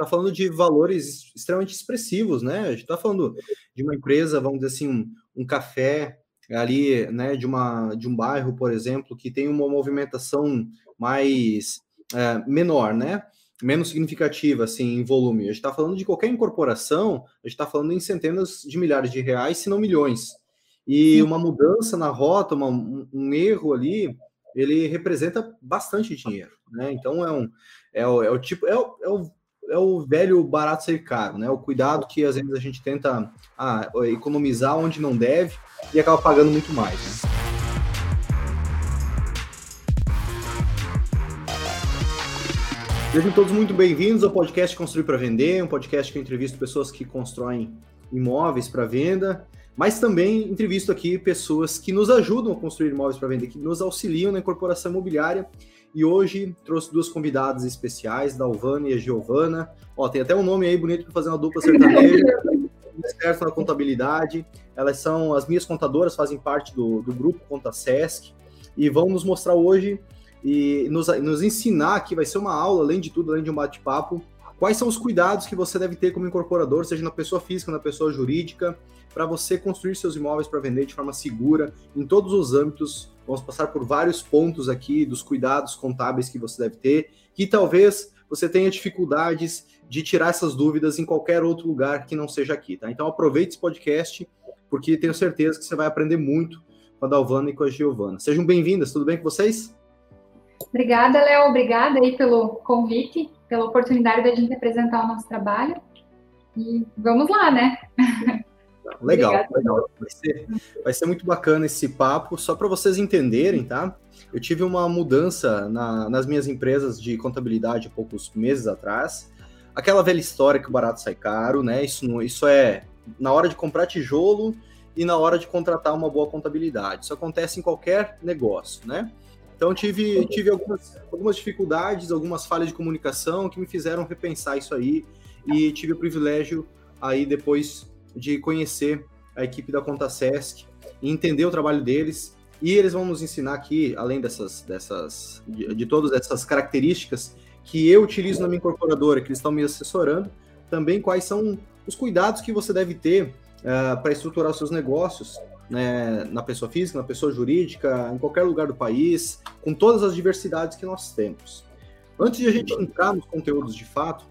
está falando de valores extremamente expressivos, né? A gente está falando de uma empresa, vamos dizer assim, um, um café ali, né, de, uma, de um bairro, por exemplo, que tem uma movimentação mais é, menor, né? Menos significativa, assim, em volume. A gente está falando de qualquer incorporação, a gente está falando em centenas de milhares de reais, se não milhões. E Sim. uma mudança na rota, uma, um, um erro ali, ele representa bastante dinheiro, né? Então é um é o, é o tipo é o, é o, é o velho barato ser caro, né? O cuidado que às vezes a gente tenta ah, economizar onde não deve e acaba pagando muito mais. Né? Sejam todos muito bem-vindos ao podcast Construir para Vender, um podcast que eu entrevisto pessoas que constroem imóveis para venda mas também entrevisto aqui pessoas que nos ajudam a construir imóveis para vender, que nos auxiliam na incorporação imobiliária. E hoje trouxe duas convidadas especiais, da Alvana e a Giovana. Ó, tem até um nome aí bonito para fazer uma dupla sertaneja, certo na contabilidade. Elas são as minhas contadoras, fazem parte do, do grupo Conta Sesc e vão nos mostrar hoje e nos, nos ensinar aqui, vai ser uma aula, além de tudo, além de um bate-papo, quais são os cuidados que você deve ter como incorporador, seja na pessoa física, na pessoa jurídica, para você construir seus imóveis para vender de forma segura em todos os âmbitos. Vamos passar por vários pontos aqui dos cuidados contábeis que você deve ter, que talvez você tenha dificuldades de tirar essas dúvidas em qualquer outro lugar que não seja aqui, tá? Então aproveite esse podcast, porque tenho certeza que você vai aprender muito com a Dalvana e com a Giovana. Sejam bem-vindas, tudo bem com vocês? Obrigada, Léo, obrigada aí pelo convite, pela oportunidade de a gente apresentar o nosso trabalho. E vamos lá, né? Legal, legal. Vai ser, vai ser muito bacana esse papo, só para vocês entenderem, tá? Eu tive uma mudança na, nas minhas empresas de contabilidade há poucos meses atrás. Aquela velha história que o barato sai caro, né? Isso, isso é na hora de comprar tijolo e na hora de contratar uma boa contabilidade. Isso acontece em qualquer negócio, né? Então tive, tive algumas, algumas dificuldades, algumas falhas de comunicação que me fizeram repensar isso aí e tive o privilégio aí depois de conhecer a equipe da Conta Sesc e entender o trabalho deles. E eles vão nos ensinar aqui, além dessas, dessas de, de todas essas características que eu utilizo na minha incorporadora, que eles estão me assessorando, também quais são os cuidados que você deve ter uh, para estruturar os seus negócios né, na pessoa física, na pessoa jurídica, em qualquer lugar do país, com todas as diversidades que nós temos. Antes de a gente entrar nos conteúdos de fato,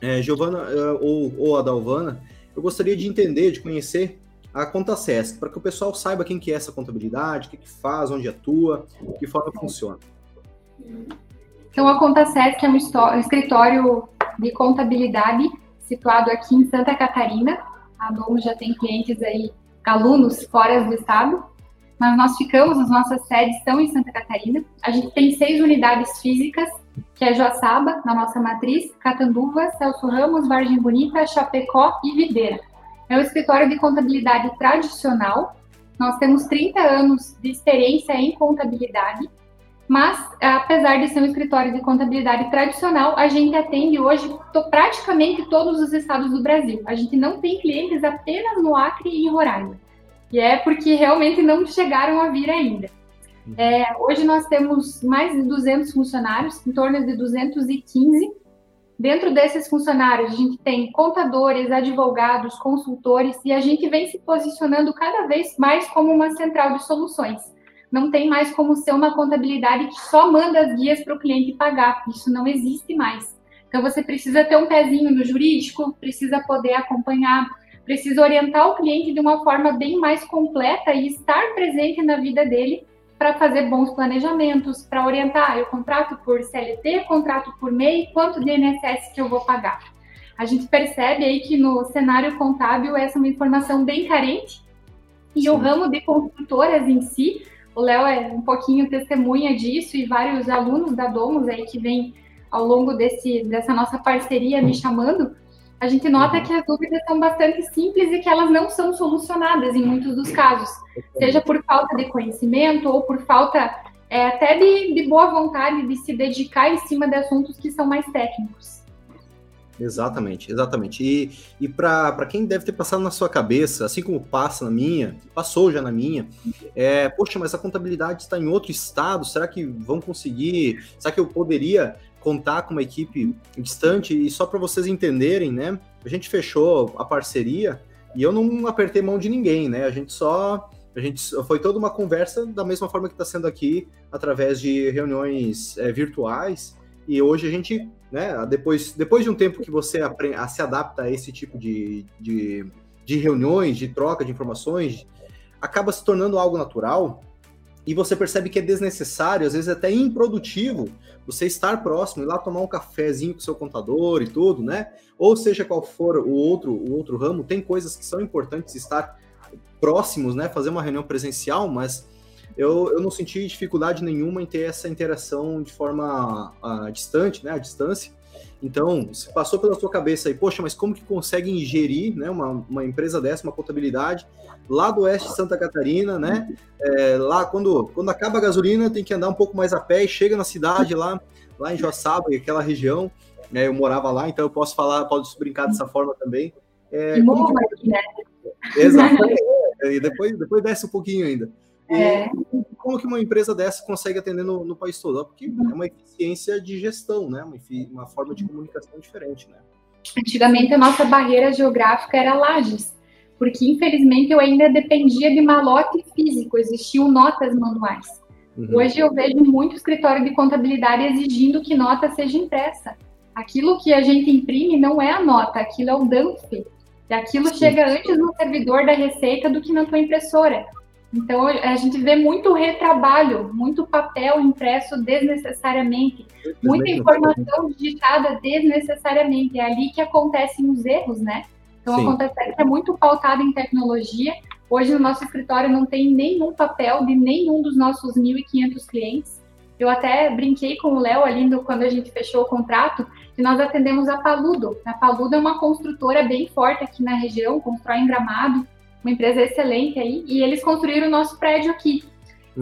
é, Giovana uh, ou, ou a Dalvana, eu gostaria de entender, de conhecer a Conta Sesc, para que o pessoal saiba quem que é essa contabilidade, o que, que faz, onde atua, de que forma funciona. Então, a Conta Sesc é um escritório de contabilidade situado aqui em Santa Catarina. A Domo já tem clientes aí, alunos fora do estado, mas nós ficamos, as nossas sedes estão em Santa Catarina. A gente tem seis unidades físicas, que é Joaçaba, na nossa matriz, Catanduva, Celso Ramos, Vargem Bonita, Chapecó e Videira. É um escritório de contabilidade tradicional. Nós temos 30 anos de experiência em contabilidade, mas apesar de ser um escritório de contabilidade tradicional, a gente atende hoje praticamente todos os estados do Brasil. A gente não tem clientes apenas no Acre e em Roraima. E é porque realmente não chegaram a vir ainda. É, hoje nós temos mais de 200 funcionários, em torno de 215. Dentro desses funcionários, a gente tem contadores, advogados, consultores, e a gente vem se posicionando cada vez mais como uma central de soluções. Não tem mais como ser uma contabilidade que só manda as guias para o cliente pagar. Isso não existe mais. Então, você precisa ter um pezinho no jurídico, precisa poder acompanhar precisa orientar o cliente de uma forma bem mais completa e estar presente na vida dele para fazer bons planejamentos, para orientar, eu contrato por CLT, contrato por MEI, quanto de INSS que eu vou pagar. A gente percebe aí que no cenário contábil essa é uma informação bem carente e Sim. o ramo de construtoras em si, o Léo é um pouquinho testemunha disso e vários alunos da Domus aí que vêm ao longo desse, dessa nossa parceria me chamando, a gente nota uhum. que as dúvidas são bastante simples e que elas não são solucionadas em muitos dos casos, seja por falta de conhecimento ou por falta é, até de, de boa vontade de se dedicar em cima de assuntos que são mais técnicos. Exatamente, exatamente. E, e para quem deve ter passado na sua cabeça, assim como passa na minha, passou já na minha, é, poxa, mas a contabilidade está em outro estado, será que vão conseguir? Será que eu poderia contar com uma equipe distante e só para vocês entenderem, né? A gente fechou a parceria e eu não apertei mão de ninguém, né? A gente só a gente foi toda uma conversa da mesma forma que está sendo aqui através de reuniões é, virtuais e hoje a gente, né? Depois depois de um tempo que você aprende, se adapta a esse tipo de, de, de reuniões, de troca de informações, acaba se tornando algo natural e você percebe que é desnecessário, às vezes até improdutivo, você estar próximo, ir lá tomar um cafezinho com seu contador e tudo, né? Ou seja qual for o outro, o outro ramo, tem coisas que são importantes estar próximos, né? Fazer uma reunião presencial, mas eu, eu não senti dificuldade nenhuma em ter essa interação de forma uh, distante, né? À distância. Então, se passou pela sua cabeça aí, poxa, mas como que consegue ingerir né, uma, uma empresa dessa, uma contabilidade, lá do oeste de Santa Catarina, né? É, lá, quando, quando acaba a gasolina, tem que andar um pouco mais a pé e chega na cidade lá, lá em Joaçaba, aquela região. Né, eu morava lá, então eu posso falar, posso brincar dessa forma também. É, e morro aqui, né? Exatamente. e depois, depois desce um pouquinho ainda. É. como que uma empresa dessa consegue atender no, no, país todo? Porque é uma eficiência de gestão, né? Uma, uma forma de comunicação diferente, né? Antigamente a nossa barreira geográfica era Lages, porque infelizmente eu ainda dependia de malote físico, existiam notas manuais. Uhum. Hoje eu vejo muito escritório de contabilidade exigindo que nota seja impressa. Aquilo que a gente imprime não é a nota, aquilo é o DANF. E aquilo Sim. chega antes no servidor da Receita do que na tua impressora. Então, a gente vê muito retrabalho, muito papel impresso desnecessariamente, muita informação digitada desnecessariamente. É ali que acontecem os erros, né? Então, Sim. acontece que é muito pautado em tecnologia. Hoje, no nosso escritório, não tem nenhum papel de nenhum dos nossos 1.500 clientes. Eu até brinquei com o Léo ali no, quando a gente fechou o contrato, que nós atendemos a Paludo. A Paludo é uma construtora bem forte aqui na região, constrói em Gramado, uma empresa excelente aí, e eles construíram o nosso prédio aqui.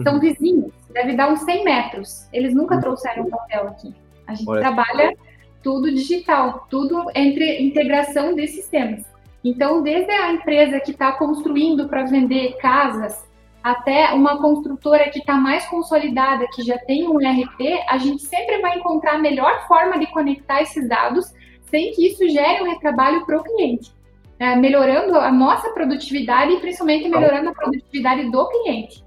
São uhum. vizinhos, deve dar uns 100 metros. Eles nunca uhum. trouxeram papel aqui. A gente Olha. trabalha tudo digital, tudo entre integração de sistemas. Então, desde a empresa que está construindo para vender casas, até uma construtora que está mais consolidada, que já tem um ERP, a gente sempre vai encontrar a melhor forma de conectar esses dados sem que isso gere um retrabalho para o cliente é, melhorando a nossa produtividade e principalmente melhorando a produtividade do cliente.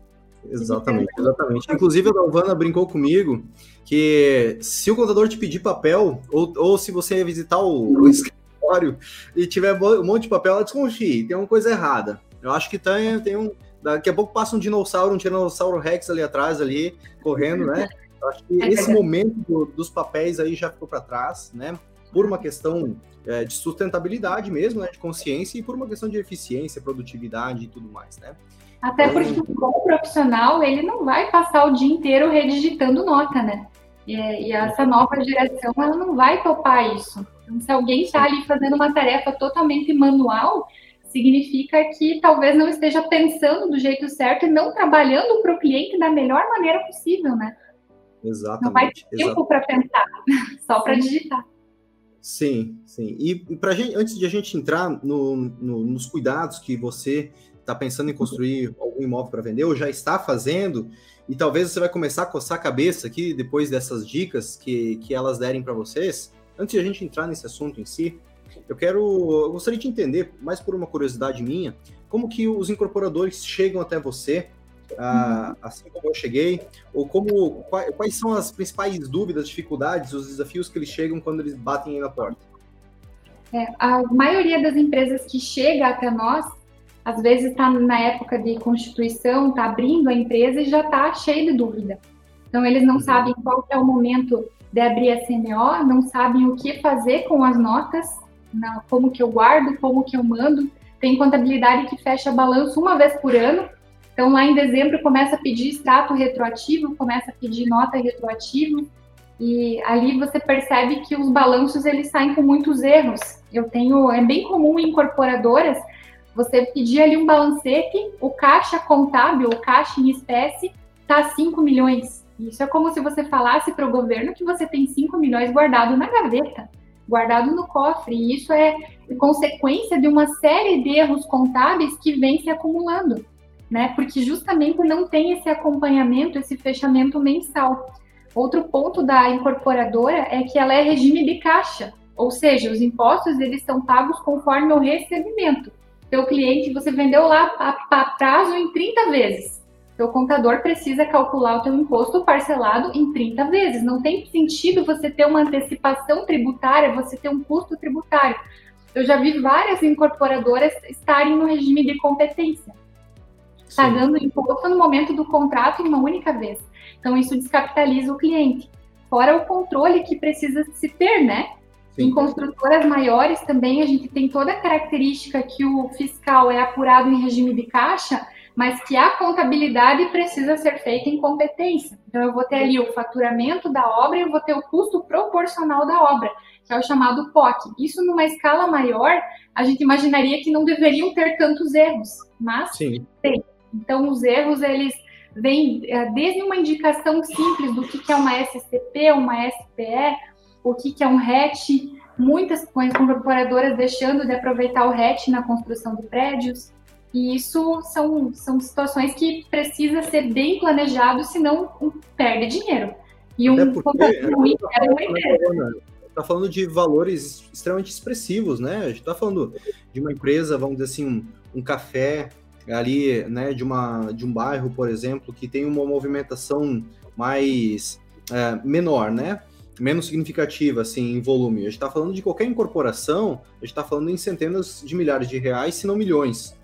Exatamente, exatamente. Inclusive, a Dalvana brincou comigo que se o contador te pedir papel, ou, ou se você visitar o, o escritório e tiver um monte de papel, ela desconfie, tem uma coisa errada. Eu acho que tem, tem um. Daqui a pouco passa um dinossauro, um tiranossauro Rex ali atrás, ali, correndo, né? Eu acho que é esse momento do, dos papéis aí já ficou para trás, né? Por uma questão é, de sustentabilidade mesmo, né, de consciência, e por uma questão de eficiência, produtividade e tudo mais, né? Até então, porque o bom profissional, ele não vai passar o dia inteiro redigitando nota, né? E, e essa nova geração, ela não vai topar isso. Então, se alguém está ali fazendo uma tarefa totalmente manual, significa que talvez não esteja pensando do jeito certo e não trabalhando para o cliente da melhor maneira possível, né? Exatamente. Não vai ter tempo para pensar, só para digitar. Sim, sim. E, para gente, antes de a gente entrar no, no, nos cuidados que você está pensando em construir algum imóvel para vender, ou já está fazendo, e talvez você vai começar a coçar a cabeça aqui depois dessas dicas que, que elas derem para vocês. Antes de a gente entrar nesse assunto em si, eu quero, eu gostaria de entender, mais por uma curiosidade minha, como que os incorporadores chegam até você ah, assim como eu cheguei, ou como quais, quais, são as principais dúvidas, dificuldades, os desafios que eles chegam quando eles batem aí na porta? É, a maioria das empresas que chega até nós, às vezes está na época de constituição, está abrindo a empresa e já está cheio de dúvida. Então eles não uhum. sabem qual é o momento de abrir a CMO, não sabem o que fazer com as notas, como que eu guardo, como que eu mando. Tem contabilidade que fecha balanço uma vez por ano, então, lá em dezembro, começa a pedir extrato retroativo, começa a pedir nota retroativa, e ali você percebe que os balanços eles saem com muitos erros. Eu tenho, é bem comum em incorporadoras, você pedir ali um balancete, o caixa contábil, o caixa em espécie, tá 5 milhões. Isso é como se você falasse para o governo que você tem 5 milhões guardado na gaveta, guardado no cofre. E isso é consequência de uma série de erros contábeis que vem se acumulando né? Porque justamente não tem esse acompanhamento, esse fechamento mensal. Outro ponto da incorporadora é que ela é regime de caixa, ou seja, os impostos eles são pagos conforme o recebimento. Teu cliente, você vendeu lá a, prazo em 30 vezes. Teu contador precisa calcular o teu imposto parcelado em 30 vezes. Não tem sentido você ter uma antecipação tributária, você ter um custo tributário. Eu já vi várias incorporadoras estarem no regime de competência, pagando imposto no momento do contrato em uma única vez. Então, isso descapitaliza o cliente. Fora o controle que precisa se ter, né? Sim. Em construtoras maiores também a gente tem toda a característica que o fiscal é apurado em regime de caixa, mas que a contabilidade precisa ser feita em competência. Então, eu vou ter ali o faturamento da obra e eu vou ter o custo proporcional da obra, que é o chamado POC. Isso, numa escala maior, a gente imaginaria que não deveriam ter tantos erros, mas Sim. tem. Então, os erros, eles vêm é, desde uma indicação simples do que é uma SCP, uma SPE, o que é um RET, muitas incorporadoras deixando de aproveitar o RET na construção de prédios, e isso são, são situações que precisa ser bem planejado, senão perde dinheiro. E um contrato ruim é uma empresa. Está falando de valores extremamente expressivos, né? A gente está falando de uma empresa, vamos dizer assim, um, um café ali, né, de, uma, de um bairro, por exemplo, que tem uma movimentação mais é, menor, né? Menos significativa, assim, em volume. A gente está falando de qualquer incorporação, a gente está falando em centenas de milhares de reais, se não milhões.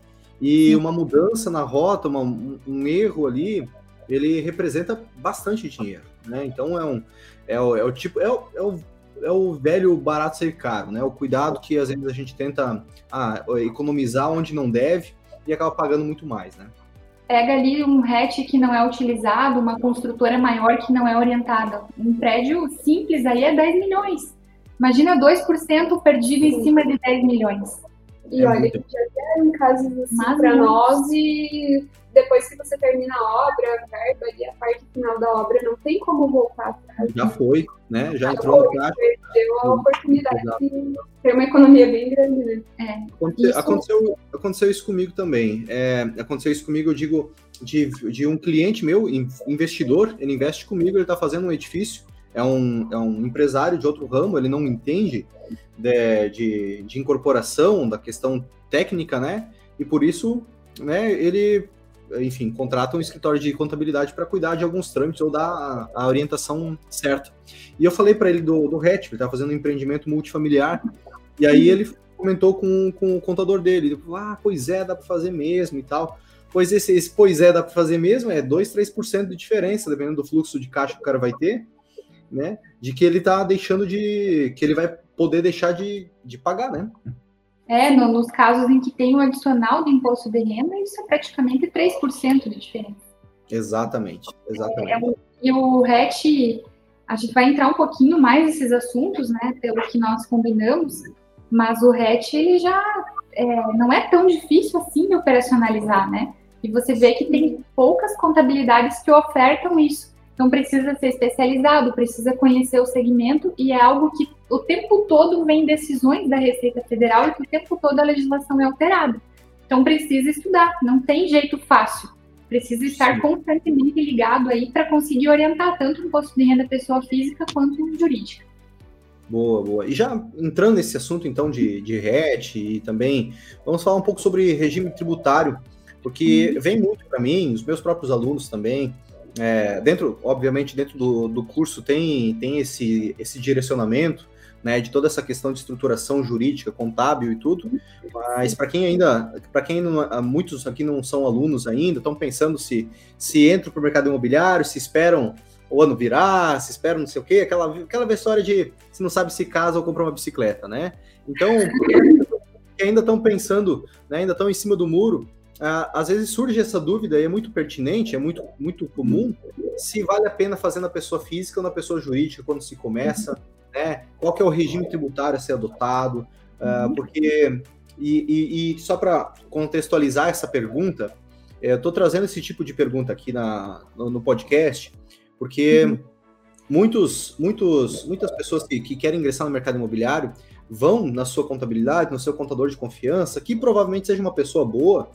E uma mudança na rota, uma, um, erro ali, ele representa bastante dinheiro, né? Então é um é o, é o tipo é o, é o, é o velho barato ser caro, né? O cuidado que às vezes a gente tenta ah, economizar onde não deve e acaba pagando muito mais, né? Pega ali um hatch que não é utilizado, uma construtora maior que não é orientada. Um prédio simples aí é 10 milhões. Imagina 2% perdido em cima de 10 milhões. E é olha, muito... já deram casos assim para nós e depois que você termina a obra, a verba e a parte final da obra, não tem como voltar atrás. Já foi, né? Já, já entrou no caixa. Deu a oportunidade Exato. de ter uma economia bem grande, né? É. Aconteceu, isso... aconteceu, aconteceu, isso comigo também. É, aconteceu isso comigo, eu digo, de, de um cliente meu, investidor, ele investe comigo, ele está fazendo um edifício, é um, é um empresário de outro ramo, ele não entende de, de, de, incorporação, da questão técnica, né? E por isso, né, ele, enfim, contrata um escritório de contabilidade para cuidar de alguns trâmites ou dar a, a orientação certa. E eu falei para ele do, do RET, ele está fazendo um empreendimento multifamiliar, e aí ele comentou com, com o contador dele, ele falou, ah, pois é, dá para fazer mesmo e tal. Pois esse, esse pois é, dá para fazer mesmo, é 2, 3% de diferença, dependendo do fluxo de caixa que o cara vai ter né? De que ele está deixando de. que ele vai poder deixar de, de pagar, né? É, no, nos casos em que tem o um adicional de imposto de renda, isso é praticamente 3% de diferença. Exatamente, exatamente. É, e o RET, a gente vai entrar um pouquinho mais nesses assuntos, né, pelo que nós combinamos, mas o RET ele já é, não é tão difícil assim de operacionalizar, né? E você vê que tem poucas contabilidades que ofertam isso. Então precisa ser especializado, precisa conhecer o segmento e é algo que o tempo todo vem decisões da Receita Federal e que o tempo todo a legislação é alterada. Então precisa estudar, não tem jeito fácil. Precisa estar Sim. constantemente ligado aí para conseguir orientar tanto o imposto de renda pessoa física quanto jurídica. Boa, boa. E já entrando nesse assunto então de, de RET e também vamos falar um pouco sobre regime tributário, porque hum. vem muito para mim, os meus próprios alunos também, é, dentro, obviamente, dentro do, do curso tem, tem esse, esse direcionamento, né, de toda essa questão de estruturação jurídica, contábil e tudo, mas para quem ainda, para quem não, muitos aqui não são alunos ainda, estão pensando se se entram para o mercado imobiliário, se esperam o ano virar, se esperam não sei o quê, aquela aquela história de se não sabe se casa ou compra uma bicicleta, né? Então, ainda estão pensando, né, ainda estão em cima do muro, ah, às vezes surge essa dúvida e é muito pertinente, é muito, muito comum, se vale a pena fazer na pessoa física ou na pessoa jurídica quando se começa, né? Qual que é o regime tributário a ser adotado, uh, porque... E, e, e só para contextualizar essa pergunta, eu estou trazendo esse tipo de pergunta aqui na, no, no podcast, porque uhum. muitos, muitos, muitas pessoas que, que querem ingressar no mercado imobiliário vão na sua contabilidade, no seu contador de confiança, que provavelmente seja uma pessoa boa,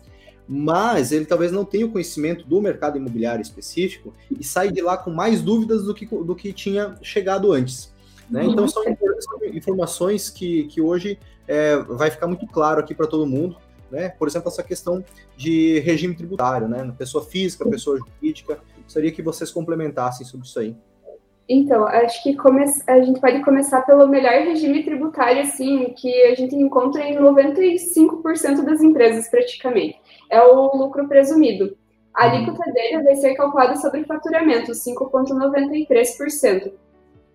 mas ele talvez não tenha o conhecimento do mercado imobiliário específico e sai de lá com mais dúvidas do que, do que tinha chegado antes. Né? Uhum. Então, são informações que, que hoje é, vai ficar muito claro aqui para todo mundo. Né? Por exemplo, essa questão de regime tributário, né? pessoa física, pessoa jurídica. Gostaria que vocês complementassem sobre isso aí. Então, acho que a gente pode começar pelo melhor regime tributário, assim, que a gente encontra em 95% das empresas, praticamente. É o lucro presumido. A uhum. alíquota dele vai ser calculada sobre faturamento, 5,93%.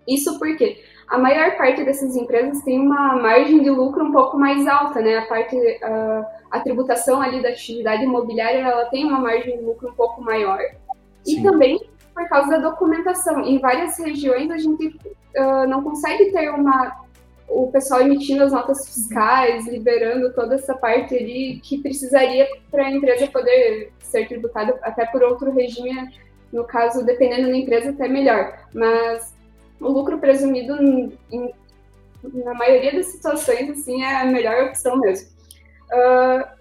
Isso porque a maior parte dessas empresas tem uma margem de lucro um pouco mais alta, né? A parte, a, a tributação ali da atividade imobiliária, ela tem uma margem de lucro um pouco maior. Sim. E também por causa da documentação. Em várias regiões a gente uh, não consegue ter uma o pessoal emitindo as notas fiscais, liberando toda essa parte ali que precisaria para a empresa poder ser tributada até por outro regime, no caso, dependendo da empresa, até melhor. Mas o lucro presumido, em, na maioria das situações, assim, é a melhor opção mesmo. Uh,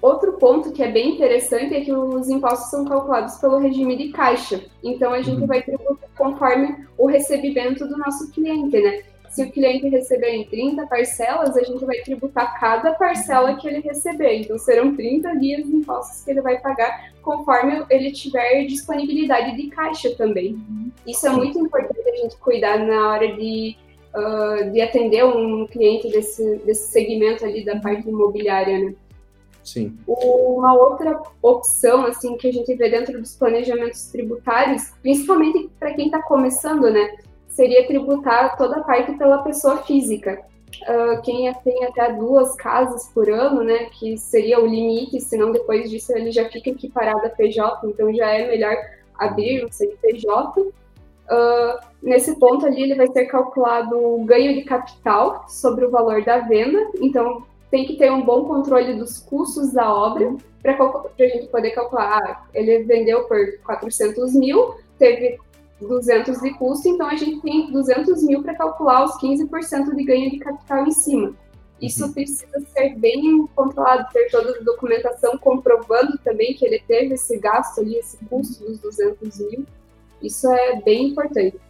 Outro ponto que é bem interessante é que os impostos são calculados pelo regime de caixa. Então, a gente uhum. vai tributar conforme o recebimento do nosso cliente, né? Se o cliente receber em 30 parcelas, a gente vai tributar cada parcela que ele receber. Então, serão 30 dias de impostos que ele vai pagar conforme ele tiver disponibilidade de caixa também. Isso é muito importante a gente cuidar na hora de, uh, de atender um cliente desse, desse segmento ali da parte imobiliária, né? Sim. Uma outra opção, assim, que a gente vê dentro dos planejamentos tributários, principalmente para quem está começando, né, seria tributar toda a parte pela pessoa física. Uh, quem tem até duas casas por ano, né, que seria o limite, senão depois disso ele já fica equiparado a PJ, então já é melhor abrir um CNPJ. Uh, nesse ponto ali, ele vai ser calculado o ganho de capital sobre o valor da venda, então tem que ter um bom controle dos custos da obra para a gente poder calcular. Ah, ele vendeu por 400 mil, teve 200 de custo, então a gente tem 200 mil para calcular os 15% de ganho de capital em cima. Isso uhum. precisa ser bem controlado, ter toda a documentação comprovando também que ele teve esse gasto ali, esse custo dos 200 mil. Isso é bem importante.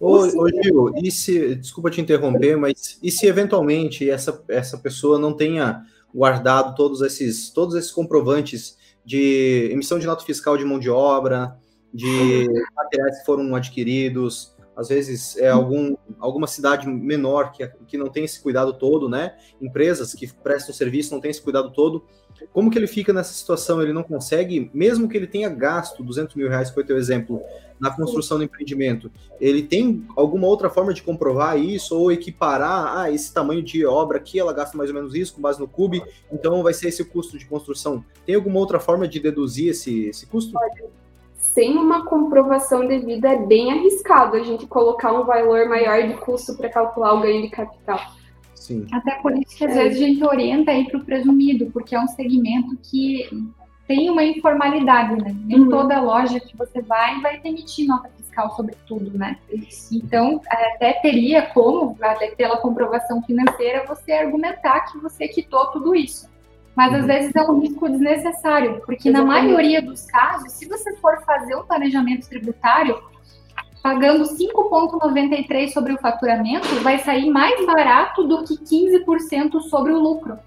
Ô, ô Gil, e se, desculpa te interromper, mas e se eventualmente essa, essa pessoa não tenha guardado todos esses, todos esses comprovantes de emissão de nota fiscal de mão de obra, de materiais que foram adquiridos, às vezes é algum, alguma cidade menor que, que não tem esse cuidado todo, né? Empresas que prestam serviço não têm esse cuidado todo. Como que ele fica nessa situação? Ele não consegue, mesmo que ele tenha gasto 200 mil reais, foi o teu exemplo, na construção do empreendimento, ele tem alguma outra forma de comprovar isso ou equiparar, ah, esse tamanho de obra aqui, ela gasta mais ou menos isso com base no CUB, então vai ser esse o custo de construção. Tem alguma outra forma de deduzir esse, esse custo? Olha, sem uma comprovação devida é bem arriscado a gente colocar um valor maior de custo para calcular o ganho de capital. Sim. Até por isso que às é. vezes a gente orienta aí para o presumido, porque é um segmento que tem uma informalidade, né? Nem uhum. toda loja que você vai vai emitir nota fiscal sobre tudo, né? Então, até teria como, até pela comprovação financeira, você argumentar que você quitou tudo isso. Mas às uhum. vezes é um risco desnecessário, porque Exatamente. na maioria dos casos, se você for fazer um planejamento tributário, pagando 5,93 sobre o faturamento, vai sair mais barato do que 15% sobre o lucro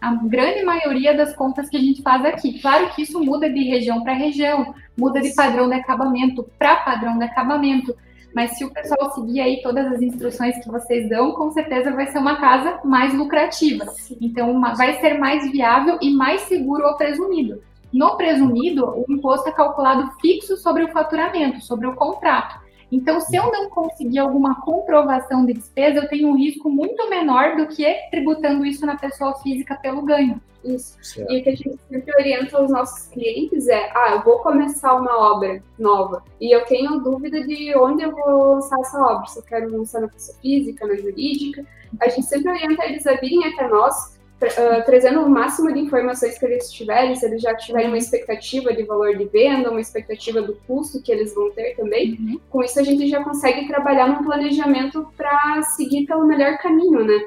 a grande maioria das contas que a gente faz aqui. Claro que isso muda de região para região, muda de padrão de acabamento para padrão de acabamento. Mas se o pessoal seguir aí todas as instruções que vocês dão, com certeza vai ser uma casa mais lucrativa. Então, uma, vai ser mais viável e mais seguro o presumido. No presumido, o imposto é calculado fixo sobre o faturamento, sobre o contrato. Então, se eu não conseguir alguma comprovação de despesa, eu tenho um risco muito menor do que tributando isso na pessoa física pelo ganho. Isso. Certo. E o que a gente sempre orienta os nossos clientes é: ah, eu vou começar uma obra nova e eu tenho dúvida de onde eu vou lançar essa obra, se eu quero lançar na pessoa física, na jurídica. A gente sempre orienta eles a virem até nós uh, trazendo o máximo de informações que eles tiverem, se eles já tiverem uma expectativa de valor de venda, uma expectativa do custo que eles vão ter também. Uhum. Com isso, a gente já consegue trabalhar num planejamento para seguir pelo melhor caminho, né?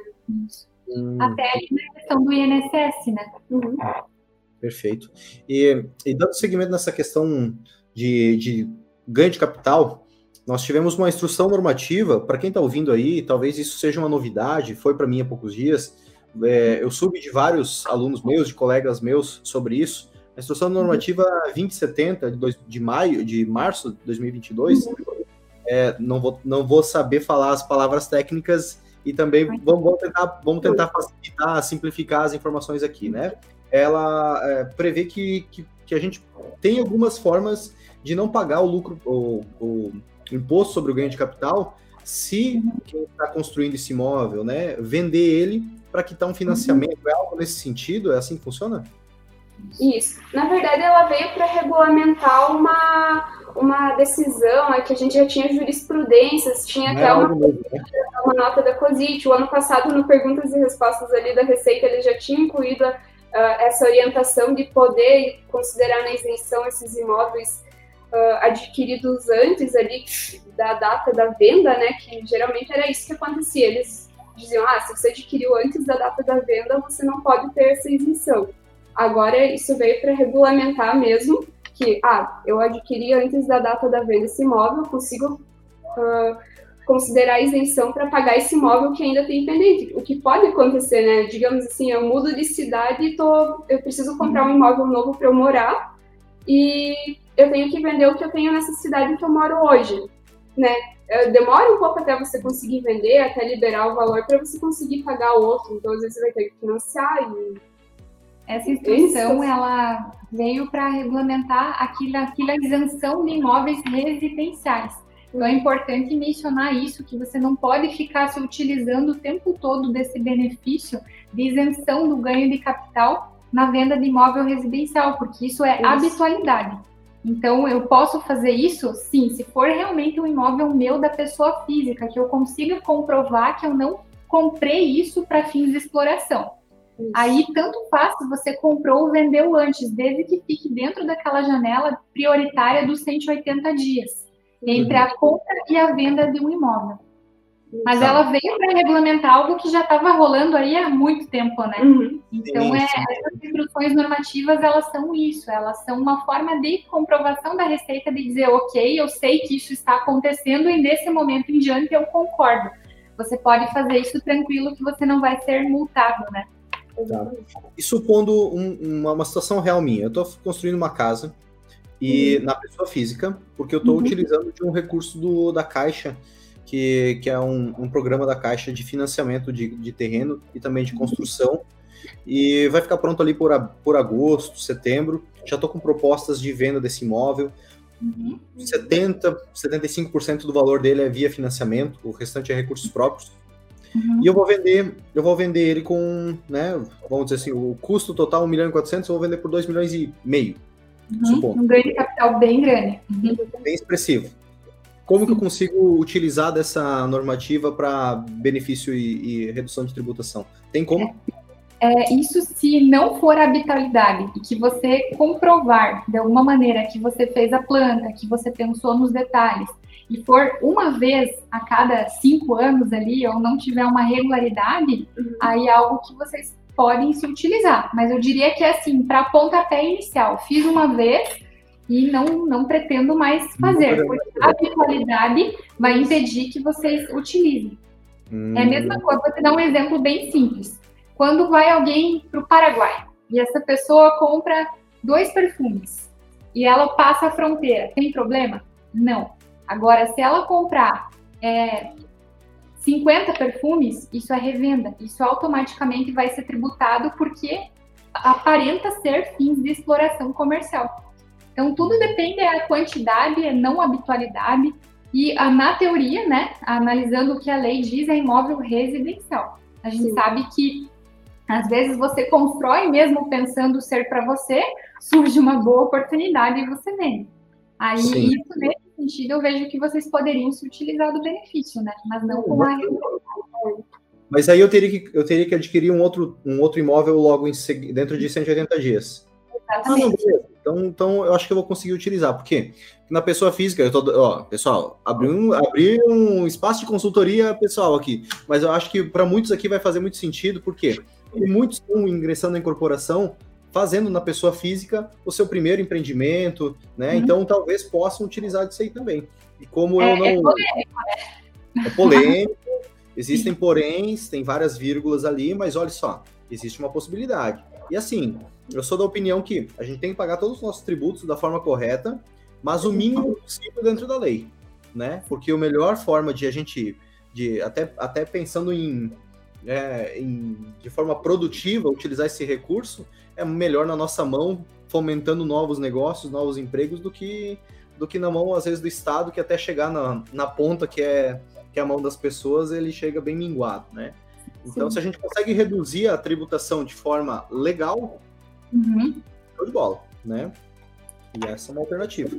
Hum. Até ali na questão do INSS, né? Uhum. Perfeito. E, e dando seguimento nessa questão de, de ganho de capital, nós tivemos uma instrução normativa, para quem está ouvindo aí, talvez isso seja uma novidade, foi para mim há poucos dias. É, eu soube de vários alunos meus, de colegas meus, sobre isso. A instrução normativa 2070 de, dois, de maio, de março de 2022. É, não, vou, não vou saber falar as palavras técnicas e também vamos, vamos tentar, vamos tentar facilitar, simplificar as informações aqui, né? Ela é, prevê que, que, que, a gente tem algumas formas de não pagar o lucro, o, o imposto sobre o ganho de capital, se quem está construindo esse imóvel, né, vender ele para quitar um financiamento. Uhum. É algo nesse sentido? É assim que funciona? Isso. Na verdade, ela veio para regulamentar uma, uma decisão, é que a gente já tinha jurisprudências, tinha até uma, mesmo, né? uma nota da COSIT. O ano passado, no Perguntas e Respostas ali da Receita, ele já tinha incluído uh, essa orientação de poder considerar na isenção esses imóveis uh, adquiridos antes ali da data da venda, né? Que geralmente era isso que acontecia. Eles diziam, ah, se você adquiriu antes da data da venda, você não pode ter essa isenção. Agora isso veio para regulamentar mesmo que, ah, eu adquiri antes da data da venda esse imóvel, consigo uh, considerar a isenção para pagar esse imóvel que ainda tem pendente. O que pode acontecer, né? Digamos assim, eu mudo de cidade e tô, eu preciso comprar um imóvel novo para eu morar e eu tenho que vender o que eu tenho nessa cidade que eu moro hoje, né? Demora um pouco até você conseguir vender, até liberar o valor para você conseguir pagar o outro. Então, às vezes, você vai ter que financiar e essa instrução ela veio para regulamentar aquilo, aquela isenção de imóveis residenciais. Então é importante mencionar isso, que você não pode ficar se utilizando o tempo todo desse benefício de isenção do ganho de capital na venda de imóvel residencial, porque isso é isso. habitualidade. Então, eu posso fazer isso, sim, se for realmente um imóvel meu da pessoa física, que eu consiga comprovar que eu não comprei isso para fins de exploração. Isso. Aí, tanto faz se você comprou ou vendeu antes, desde que fique dentro daquela janela prioritária dos 180 dias, entre uhum. a compra e a venda de um imóvel. Mas ela veio para regulamentar algo que já estava rolando aí há muito tempo, né? Uhum. Então, é, essas instruções normativas, elas são isso, elas são uma forma de comprovação da Receita de dizer, ok, eu sei que isso está acontecendo e nesse momento em diante eu concordo. Você pode fazer isso tranquilo que você não vai ser multado, né? Tá. E supondo um, uma, uma, situação real minha, eu estou construindo uma casa e uhum. na pessoa física, porque eu estou uhum. utilizando de um recurso do, da Caixa que, que é um, um programa da Caixa de financiamento de, de terreno e também de construção. E vai ficar pronto ali por, por agosto, setembro. Já estou com propostas de venda desse imóvel. Uhum. 70, 75% do valor dele é via financiamento, o restante é recursos próprios. Uhum. E eu vou vender, eu vou vender ele com, né, vamos dizer assim, o custo total 1 milhão e 400, eu vou vender por 2 milhões e meio. Uhum. Um ganho de capital bem grande. Bem expressivo. Como que eu consigo utilizar dessa normativa para benefício e, e, redução de tributação? Tem como? É, é, isso se não for habitualidade e que você comprovar de alguma maneira que você fez a planta, que você pensou nos detalhes, e for uma vez a cada cinco anos ali, ou não tiver uma regularidade, uhum. aí é algo que vocês podem se utilizar. Mas eu diria que é assim, para pontapé inicial, fiz uma vez, e não, não pretendo mais fazer, porque a habitualidade vai impedir que vocês utilizem. Hum. É a mesma coisa, vou te dar um exemplo bem simples. Quando vai alguém para o Paraguai e essa pessoa compra dois perfumes e ela passa a fronteira, tem problema? Não. Agora, se ela comprar é, 50 perfumes, isso é revenda. Isso automaticamente vai ser tributado porque aparenta ser fins de exploração comercial. Então, tudo depende da quantidade, não habitualidade. E a, na teoria, né, analisando o que a lei diz, é imóvel residencial. A gente Sim. sabe que às vezes você constrói mesmo pensando ser para você, surge uma boa oportunidade e você vende. Aí, Sim. isso, nesse sentido, eu vejo que vocês poderiam se utilizar do benefício, né? Mas não com a Mas aí eu teria que, eu teria que adquirir um outro, um outro imóvel logo em, dentro de 180 dias. Exatamente. Ah, então, então eu acho que eu vou conseguir utilizar. Por quê? Na pessoa física, eu tô, ó, pessoal, abri um, abri um espaço de consultoria pessoal aqui, mas eu acho que para muitos aqui vai fazer muito sentido, porque muitos estão ingressando na incorporação fazendo na pessoa física o seu primeiro empreendimento, né? Uhum. Então talvez possam utilizar disso aí também. E como é, eu não. É polêmico, né? É polêmico, existem poréns, tem várias vírgulas ali, mas olha só, existe uma possibilidade. E assim, eu sou da opinião que a gente tem que pagar todos os nossos tributos da forma correta, mas o mínimo possível dentro da lei, né? Porque a melhor forma de a gente, de até, até pensando em, é, em de forma produtiva utilizar esse recurso, é melhor na nossa mão, fomentando novos negócios, novos empregos, do que do que na mão, às vezes, do Estado, que até chegar na, na ponta que é, que é a mão das pessoas, ele chega bem minguado, né? Então, Sim. se a gente consegue reduzir a tributação de forma legal, uhum. show de bola, né? E essa é uma alternativa.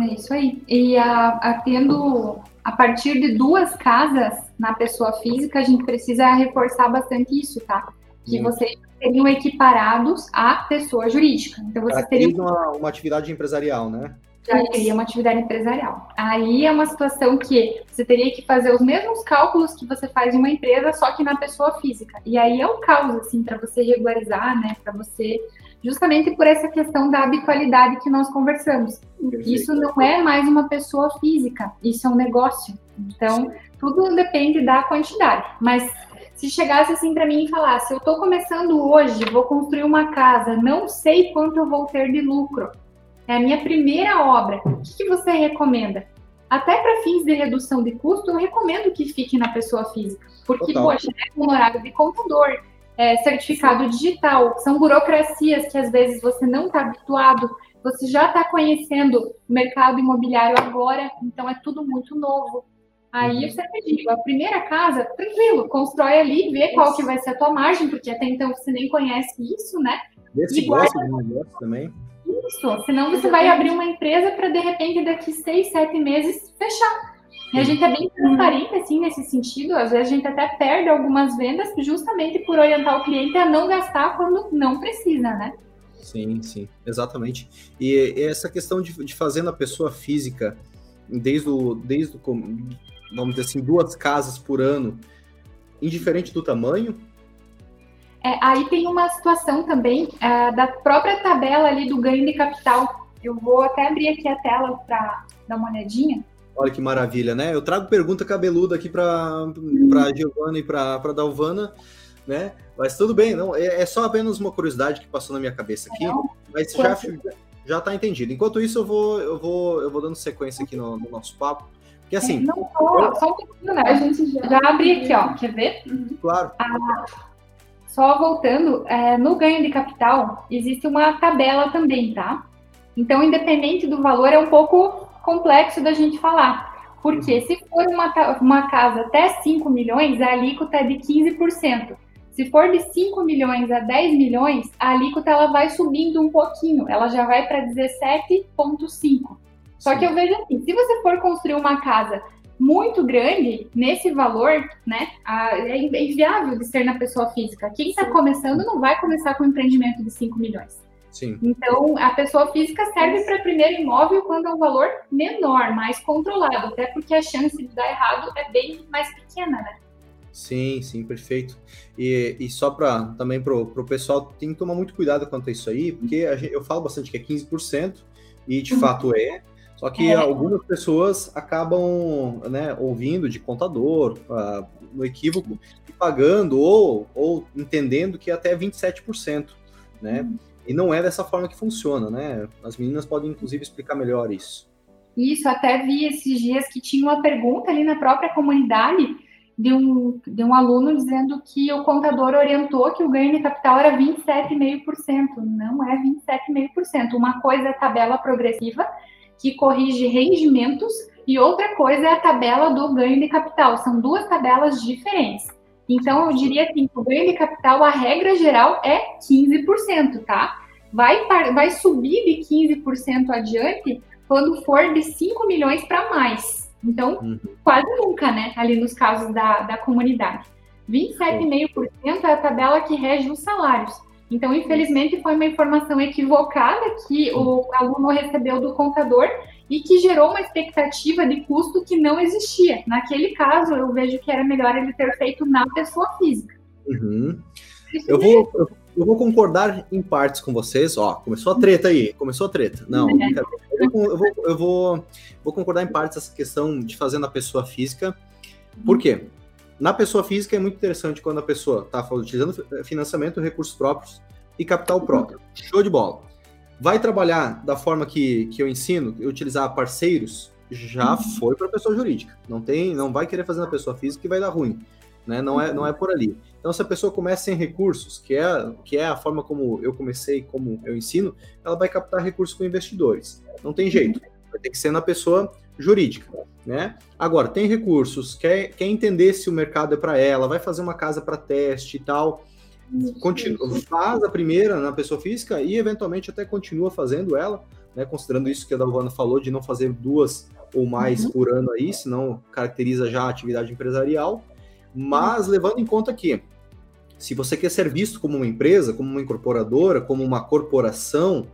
É isso aí. E a, a, tendo a partir de duas casas na pessoa física, a gente precisa reforçar bastante isso, tá? Que vocês seriam equiparados à pessoa jurídica. Então vocês teriam uma, uma atividade empresarial, né? Já teria uma atividade empresarial. Aí é uma situação que você teria que fazer os mesmos cálculos que você faz em uma empresa, só que na pessoa física. E aí é um caos, assim, para você regularizar, né? Para você justamente por essa questão da habitualidade que nós conversamos. Isso não é mais uma pessoa física, isso é um negócio. Então, tudo depende da quantidade. Mas se chegasse assim para mim e falasse, eu estou começando hoje, vou construir uma casa, não sei quanto eu vou ter de lucro. É a minha primeira obra. O que, que você recomenda? Até para fins de redução de custo, eu recomendo que fique na pessoa física. Porque, Total. poxa, é honorário de contador, é, certificado digital, são burocracias que às vezes você não está habituado, você já está conhecendo o mercado imobiliário agora, então é tudo muito novo. Aí uhum. eu sempre digo, a primeira casa, tranquilo, constrói ali, vê qual que vai ser a tua margem, porque até então você nem conhece isso, né? Vê se gosta de negócio também. Isso, senão você vai abrir uma empresa para de repente daqui seis, sete meses fechar. E a gente é bem transparente, assim, nesse sentido. Às vezes a gente até perde algumas vendas justamente por orientar o cliente a não gastar quando não precisa, né? Sim, sim, exatamente. E essa questão de, de fazer na pessoa física, desde o, desde o, vamos dizer assim, duas casas por ano, indiferente do tamanho? É, aí tem uma situação também é, da própria tabela ali do ganho de capital. Eu vou até abrir aqui a tela para dar uma olhadinha. Olha que maravilha, né? Eu trago pergunta cabeluda aqui para para Giovana e para para Dalvana, né? Mas tudo bem, não é, é, só apenas uma curiosidade que passou na minha cabeça aqui, não, mas já já está entendido. Enquanto isso eu vou eu vou eu vou dando sequência aqui no, no nosso papo, porque assim. Não, só, só um pouquinho, né? A gente já, já abri aqui, ó. Quer ver? Claro. Ah, só voltando, é, no ganho de capital existe uma tabela também, tá? Então, independente do valor, é um pouco complexo da gente falar. Porque uhum. se for uma, uma casa até 5 milhões, a alíquota é de 15%. Se for de 5 milhões a 10 milhões, a alíquota ela vai subindo um pouquinho, ela já vai para 17,5%. Só que eu vejo assim, se você for construir uma casa muito grande, nesse valor, né, é inviável de ser na pessoa física. Quem está começando não vai começar com um empreendimento de 5 milhões. Sim. Então, a pessoa física serve para primeiro imóvel quando é um valor menor, mais controlado, até porque a chance de dar errado é bem mais pequena, né? Sim, sim, perfeito. E, e só para também para o pessoal, tem que tomar muito cuidado quanto a isso aí, porque gente, eu falo bastante que é 15%, e de uhum. fato é, só que é. algumas pessoas acabam né, ouvindo de contador, uh, no equívoco, e pagando ou, ou entendendo que é até 27%, né? Uhum. E não é dessa forma que funciona, né? As meninas podem, inclusive, explicar melhor isso. Isso, até vi esses dias que tinha uma pergunta ali na própria comunidade de um, de um aluno dizendo que o contador orientou que o ganho de capital era 27,5%. Não é 27,5%. Uma coisa é tabela progressiva, que corrige rendimentos, e outra coisa é a tabela do ganho de capital. São duas tabelas diferentes. Então, eu diria assim, que o ganho de capital, a regra geral é 15%, tá? Vai, vai subir de 15% adiante quando for de 5 milhões para mais. Então, uhum. quase nunca, né? Ali nos casos da, da comunidade. 27,5% é a tabela que rege os salários. Então, infelizmente, foi uma informação equivocada que o aluno recebeu do contador e que gerou uma expectativa de custo que não existia. Naquele caso, eu vejo que era melhor ele ter feito na pessoa física. Uhum. Eu vou, eu, vou concordar em partes com vocês. Ó, começou a treta aí, começou a treta. Não, é. eu, vou, eu, vou, eu vou, vou concordar em partes essa questão de fazer na pessoa física. Por quê? Na pessoa física é muito interessante quando a pessoa está utilizando financiamento, recursos próprios e capital próprio. Show de bola. Vai trabalhar da forma que, que eu ensino, utilizar parceiros, já uhum. foi para pessoa jurídica. Não tem, não vai querer fazer na pessoa física que vai dar ruim, né? Não é, não é por ali. Então, se a pessoa começa sem recursos, que é, que é a forma como eu comecei, como eu ensino, ela vai captar recursos com investidores. Não tem jeito. Vai ter que ser na pessoa jurídica, né? Agora, tem recursos, quer, quer entender se o mercado é para ela, vai fazer uma casa para teste e tal. Continua, faz a primeira na pessoa física e eventualmente até continua fazendo ela, né? Considerando isso que a Dalvana falou de não fazer duas ou mais uhum. por ano aí, senão caracteriza já a atividade empresarial. Mas uhum. levando em conta que se você quer ser visto como uma empresa, como uma incorporadora, como uma corporação,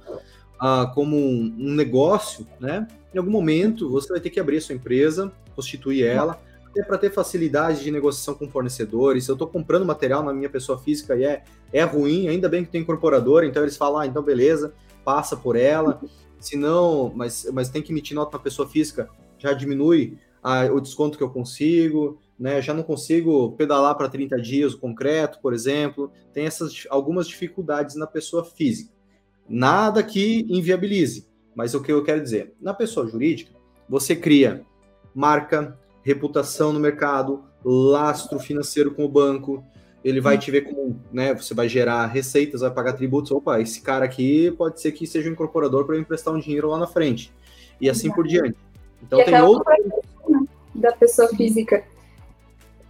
uh, como um, um, negócio, né? Em algum momento você vai ter que abrir a sua empresa, constituir ela, até para ter facilidade de negociação com fornecedores. Se eu estou comprando material na minha pessoa física e é, é ruim, ainda bem que tem incorporadora, então eles falam, ah, então beleza, passa por ela. Se não, mas, mas tem que emitir nota na pessoa física, já diminui o desconto que eu consigo, né? Já não consigo pedalar para 30 dias o concreto, por exemplo. Tem essas algumas dificuldades na pessoa física. Nada que inviabilize, mas o que eu quero dizer, na pessoa jurídica, você cria marca, reputação no mercado, lastro financeiro com o banco, ele vai te ver como, né, você vai gerar receitas, vai pagar tributos, opa, esse cara aqui pode ser que seja um incorporador para emprestar um dinheiro lá na frente, e assim por diante. Então e tem outro... Da pessoa física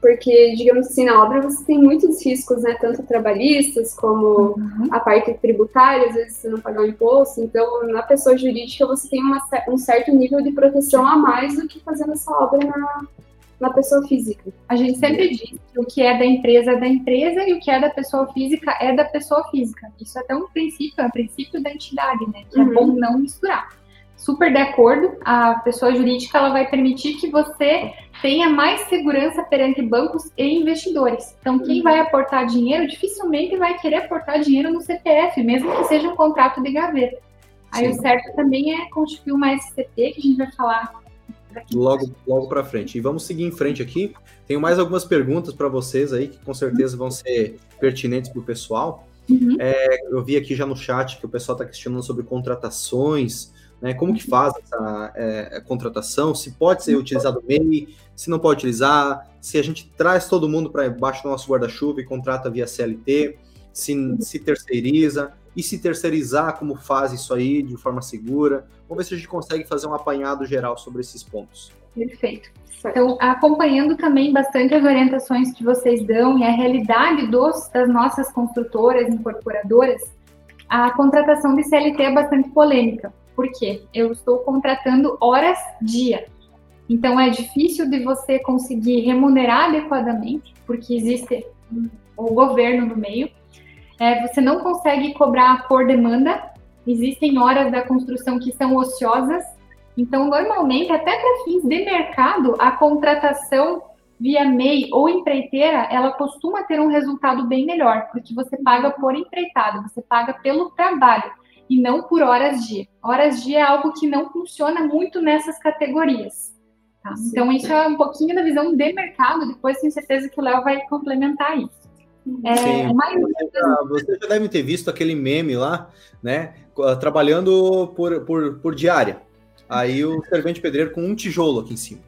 porque, digamos assim, na obra você tem muitos riscos, né, tanto trabalhistas como uhum. a parte tributária, às vezes você não pagar o imposto, então na pessoa jurídica você tem uma, um certo nível de proteção a mais do que fazendo essa obra na, na pessoa física. A gente sempre diz que o que é da empresa é da empresa e o que é da pessoa física é da pessoa física. Isso é até um princípio, é um princípio da entidade, né, que é uhum. é bom não misturar super de acordo. A pessoa jurídica ela vai permitir que você tenha mais segurança perante bancos e investidores. Então, quem vai aportar dinheiro dificilmente vai querer aportar dinheiro no CPF, mesmo que seja um contrato de gaveta. Aí Sim. o certo também é constituir uma SCP, que a gente vai falar logo logo para frente. E vamos seguir em frente aqui. Tenho mais algumas perguntas para vocês aí que com certeza vão ser pertinentes para o pessoal. Uhum. É, eu vi aqui já no chat que o pessoal está questionando sobre contratações, né? Como que faz essa é, contratação? Se pode ser utilizado MEI, se não pode utilizar, se a gente traz todo mundo para baixo do nosso guarda-chuva e contrata via CLT, se, se terceiriza, e se terceirizar, como faz isso aí de forma segura. Vamos ver se a gente consegue fazer um apanhado geral sobre esses pontos. Perfeito. Então, acompanhando também bastante as orientações que vocês dão e a realidade dos, das nossas construtoras, incorporadoras, a contratação de CLT é bastante polêmica. Por quê? Eu estou contratando horas dia. Então é difícil de você conseguir remunerar adequadamente, porque existe o governo no meio. É, você não consegue cobrar por demanda. Existem horas da construção que são ociosas. Então, normalmente, até para fins de mercado, a contratação via MEI ou empreiteira, ela costuma ter um resultado bem melhor, porque você paga por empreitado, você paga pelo trabalho e não por horas dia. Horas dia é algo que não funciona muito nessas categorias. Tá? Então, isso é um pouquinho da visão de mercado, depois tenho certeza que o Léo vai complementar isso. É, Sim, mas... você, já, você já deve ter visto aquele meme lá, né? Trabalhando por, por, por diária. Aí o servente pedreiro com um tijolo aqui em cima.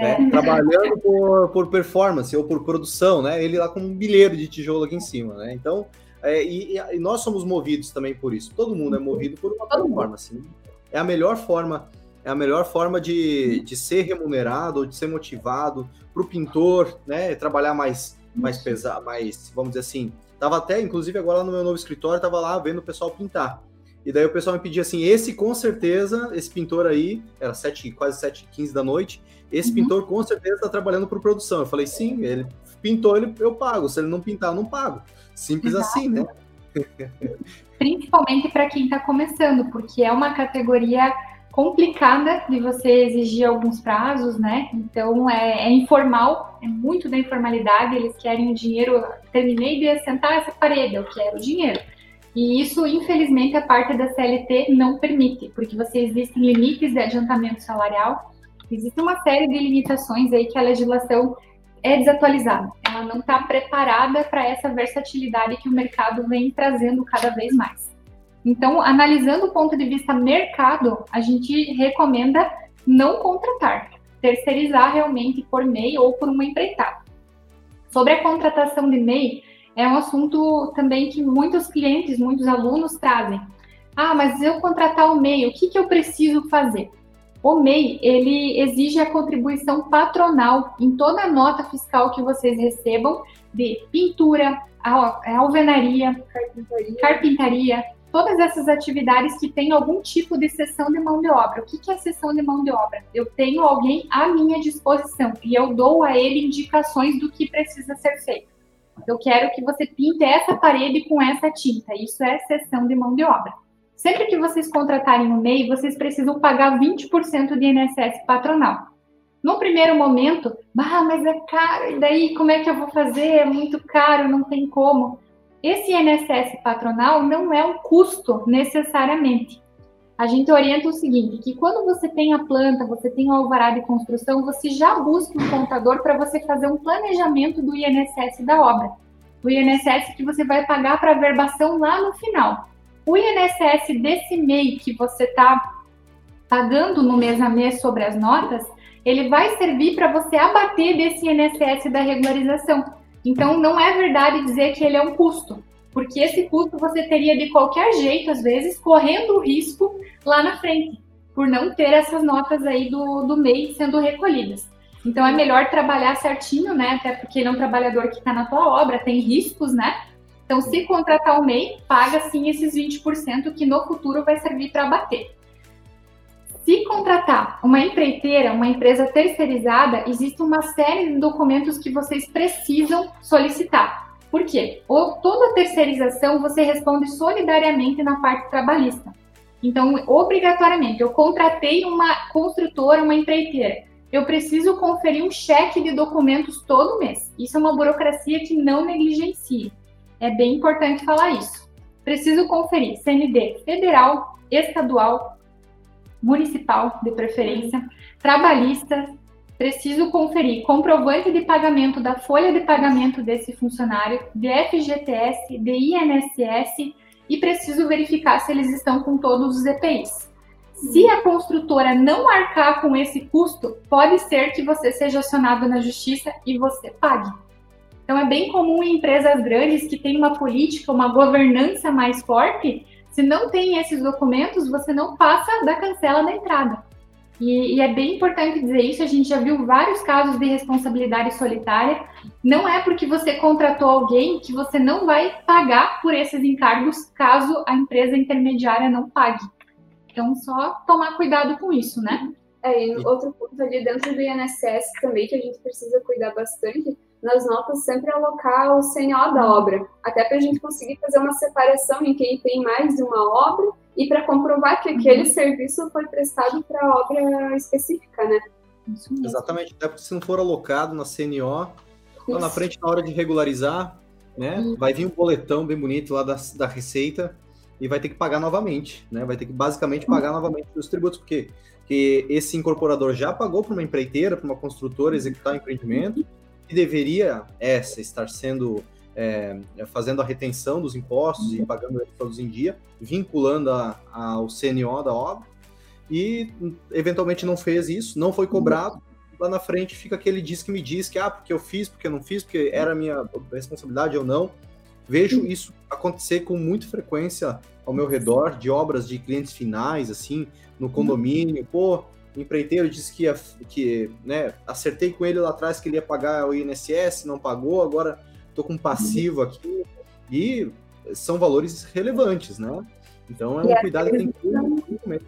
É. Né? Trabalhando por, por performance ou por produção, né? Ele lá com um bilheiro de tijolo aqui em cima, né? Então, é, e, e, nós somos movidos também por isso. Todo mundo é movido por uma forma, assim. É a melhor forma, é a melhor forma de, de ser remunerado ou de ser motivado para o pintor, né? Trabalhar mais, mais pesado, mais, vamos dizer assim. Tava até, inclusive, agora no meu novo escritório, tava lá vendo o pessoal pintar. E daí o pessoal me pedia assim: esse com certeza, esse pintor aí, era sete, quase 7 15 da noite, esse uhum. pintor com certeza está trabalhando por produção. Eu falei: sim, ele pintou, ele, eu pago. Se ele não pintar, eu não pago. Simples Exato. assim, né? Principalmente para quem está começando, porque é uma categoria complicada de você exigir alguns prazos, né? Então é, é informal é muito da informalidade, eles querem o dinheiro, terminei de assentar essa parede, eu quero o dinheiro. E isso, infelizmente, a parte da CLT não permite, porque você existem limites de adiantamento salarial, existe uma série de limitações aí que a legislação é desatualizada. Ela não está preparada para essa versatilidade que o mercado vem trazendo cada vez mais. Então, analisando o ponto de vista mercado, a gente recomenda não contratar, terceirizar realmente por MEI ou por uma empreitada. Sobre a contratação de MEI, é um assunto também que muitos clientes, muitos alunos trazem. Ah, mas eu contratar o MEI, o que, que eu preciso fazer? O MEI, ele exige a contribuição patronal em toda a nota fiscal que vocês recebam de pintura, alvenaria, carpintaria, carpintaria todas essas atividades que têm algum tipo de sessão de mão de obra. O que é sessão de mão de obra? Eu tenho alguém à minha disposição e eu dou a ele indicações do que precisa ser feito. Eu quero que você pinte essa parede com essa tinta. Isso é sessão de mão de obra. Sempre que vocês contratarem um MEI, vocês precisam pagar 20% de INSS patronal. No primeiro momento, ah, mas é caro, e daí como é que eu vou fazer? É muito caro, não tem como. Esse INSS patronal não é um custo necessariamente. A gente orienta o seguinte, que quando você tem a planta, você tem o alvará de construção, você já busca um contador para você fazer um planejamento do INSS da obra. O INSS que você vai pagar para a verbação lá no final. O INSS desse MEI que você está pagando no mês a mês sobre as notas, ele vai servir para você abater desse INSS da regularização. Então, não é verdade dizer que ele é um custo, porque esse custo você teria de qualquer jeito, às vezes, correndo o risco lá na frente, por não ter essas notas aí do, do MEI sendo recolhidas. Então, é melhor trabalhar certinho, né? Até porque ele é um trabalhador que está na tua obra, tem riscos, né? Então, se contratar o MEI, paga sim esses 20% que no futuro vai servir para bater. Se contratar uma empreiteira, uma empresa terceirizada, existe uma série de documentos que vocês precisam solicitar. Por quê? Ou toda terceirização você responde solidariamente na parte trabalhista. Então, obrigatoriamente, eu contratei uma construtora, uma empreiteira. Eu preciso conferir um cheque de documentos todo mês. Isso é uma burocracia que não negligencie. É bem importante falar isso. Preciso conferir CND federal, estadual, municipal, de preferência, trabalhista, preciso conferir comprovante de pagamento da folha de pagamento desse funcionário, de FGTS, de INSS e preciso verificar se eles estão com todos os EPIs. Se a construtora não arcar com esse custo, pode ser que você seja acionado na justiça e você pague. Então é bem comum em empresas grandes que têm uma política, uma governança mais forte, se não tem esses documentos, você não passa da cancela da entrada. E, e, é bem importante dizer isso, a gente já viu vários casos de responsabilidade solitária. Não é porque você contratou alguém que você não vai pagar por esses encargos caso a empresa intermediária não pague. Então, só tomar cuidado com isso, né? É, e outro ponto ali dentro do INSS também que a gente precisa cuidar bastante nas notas sempre alocar o CNO da obra, até para a gente conseguir fazer uma separação em quem tem mais de uma obra e para comprovar que aquele uhum. serviço foi prestado para a obra específica, né? Exatamente, até porque se não for alocado na CNO, lá na frente, na hora de regularizar, né, uhum. vai vir um boletão bem bonito lá da, da Receita e vai ter que pagar novamente, né? Vai ter que basicamente pagar uhum. novamente os tributos, porque que esse incorporador já pagou para uma empreiteira, para uma construtora executar o empreendimento, que deveria essa estar sendo é, fazendo a retenção dos impostos e pagando todos em dia, vinculando a, ao CNO da obra, e eventualmente não fez isso, não foi cobrado. Lá na frente fica aquele diz que me diz que, ah, porque eu fiz, porque eu não fiz, porque era minha responsabilidade ou não. Vejo isso acontecer com muita frequência ao meu redor, de obras de clientes finais, assim, no condomínio. Pô, empreiteiro disse que ia, que, né, acertei com ele lá atrás que ele ia pagar o INSS, não pagou, agora estou com passivo aqui. E são valores relevantes, né? Então é um cuidado que tem que ter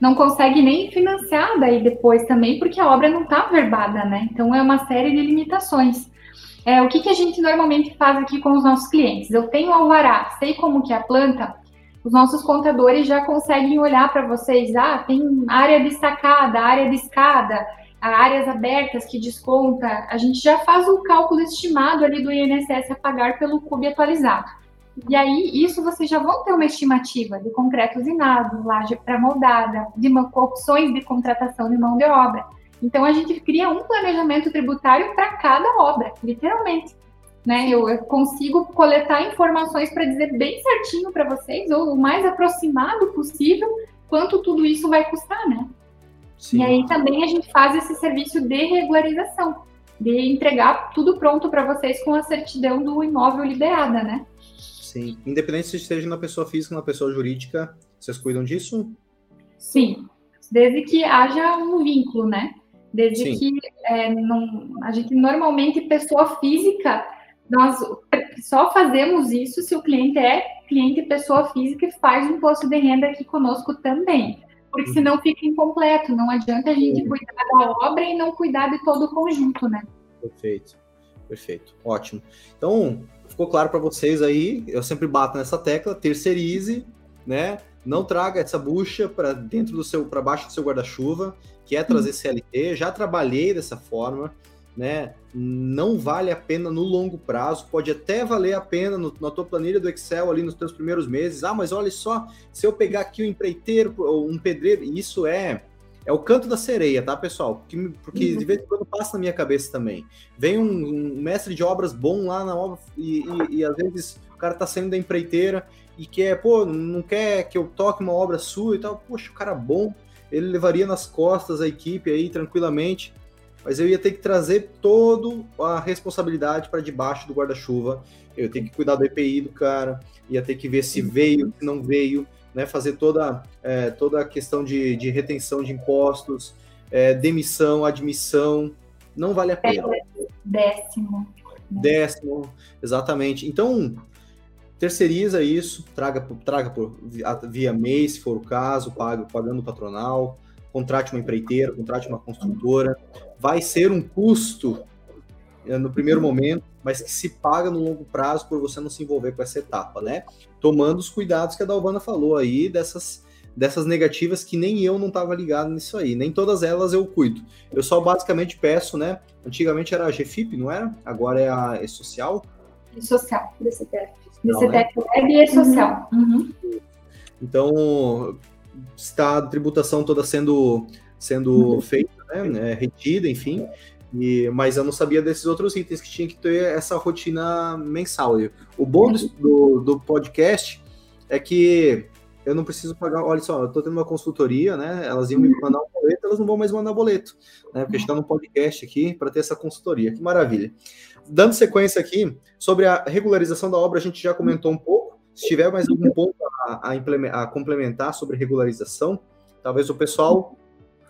não consegue nem financiar daí depois também, porque a obra não está verbada, né? Então é uma série de limitações. É, o que, que a gente normalmente faz aqui com os nossos clientes? Eu tenho alvará, sei como que é a planta, os nossos contadores já conseguem olhar para vocês, ah, tem área destacada, área de escada, áreas abertas que desconta, a gente já faz o cálculo estimado ali do INSS a pagar pelo CUB atualizado. E aí, isso vocês já vão ter uma estimativa de concreto usinado, laje pré-moldada, de opções de contratação de mão de obra. Então, a gente cria um planejamento tributário para cada obra, literalmente. Né? Eu, eu consigo coletar informações para dizer bem certinho para vocês, ou o mais aproximado possível, quanto tudo isso vai custar, né? Sim. E aí também a gente faz esse serviço de regularização, de entregar tudo pronto para vocês com a certidão do imóvel liberada, né? Sim. Independente se esteja na pessoa física ou na pessoa jurídica, vocês cuidam disso? Sim. Desde que haja um vínculo, né? Desde Sim. que é, não, a gente normalmente, pessoa física, nós só fazemos isso se o cliente é cliente pessoa física e faz um imposto de renda aqui conosco também porque senão fica incompleto. Não adianta a gente cuidar da obra e não cuidar de todo o conjunto, né? Perfeito, perfeito, ótimo. Então, ficou claro para vocês aí, eu sempre bato nessa tecla, terceirize, né? Não traga essa bucha para dentro do seu, para baixo do seu guarda-chuva, que é trazer. CLT. Já trabalhei dessa forma, né? Não vale a pena no longo prazo, pode até valer a pena no, na tua planilha do Excel ali nos teus primeiros meses. Ah, mas olha só, se eu pegar aqui um empreiteiro ou um pedreiro, isso é é o canto da sereia, tá, pessoal? Porque, porque uhum. de vez em quando passa na minha cabeça também. Vem um, um mestre de obras bom lá na obra e, e, e, às vezes o cara tá saindo da empreiteira e quer, pô, não quer que eu toque uma obra sua e tal. Poxa, o cara bom, ele levaria nas costas a equipe aí tranquilamente mas eu ia ter que trazer toda a responsabilidade para debaixo do guarda-chuva. Eu ia ter que cuidar do EPI do cara, ia ter que ver se veio, se não veio, né? fazer toda, é, toda a questão de, de retenção de impostos, é, demissão, admissão. Não vale a pena. Décimo. Décimo, exatamente. Então, terceiriza isso, traga, traga por, via MEI, se for o caso, paga, pagando o patronal contrate uma empreiteira, contrate uma construtora. Vai ser um custo eh, no primeiro momento, mas que se paga no longo prazo por você não se envolver com essa etapa, né? Tomando os cuidados que a Dalvana falou aí dessas dessas negativas que nem eu não estava ligado nisso aí. Nem todas elas eu cuido. Eu só basicamente peço, né? Antigamente era a GFIP, não era? Agora é a E-Social. E-Social, DCTF. DCTF né? Web e E-Social. Uhum. Então, está a tributação toda sendo, sendo uhum. feita, né, né, retida, enfim, e, mas eu não sabia desses outros itens que tinha que ter essa rotina mensal. O bom do, do podcast é que eu não preciso pagar. Olha só, eu estou tendo uma consultoria, né? Elas iam me uhum. mandar um boleto, elas não vão mais mandar boleto, né? Porque está no podcast aqui para ter essa consultoria. Que maravilha. Dando sequência aqui, sobre a regularização da obra, a gente já comentou um pouco. Se tiver mais algum ponto a, a, a complementar sobre regularização, talvez o pessoal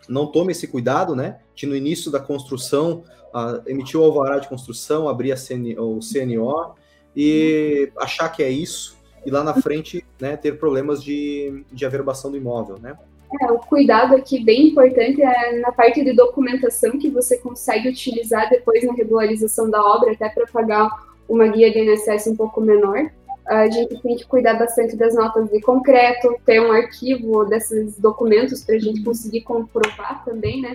não tome esse cuidado, né? De no início da construção, uh, emitir o alvará de construção, abrir CN, o CNO e achar que é isso, e lá na frente né, ter problemas de, de averbação do imóvel, né? É, o cuidado aqui bem importante é na parte de documentação que você consegue utilizar depois na regularização da obra, até para pagar uma guia de INSS um pouco menor a gente tem que cuidar bastante das notas de concreto, ter um arquivo desses documentos para a gente conseguir comprovar também, né?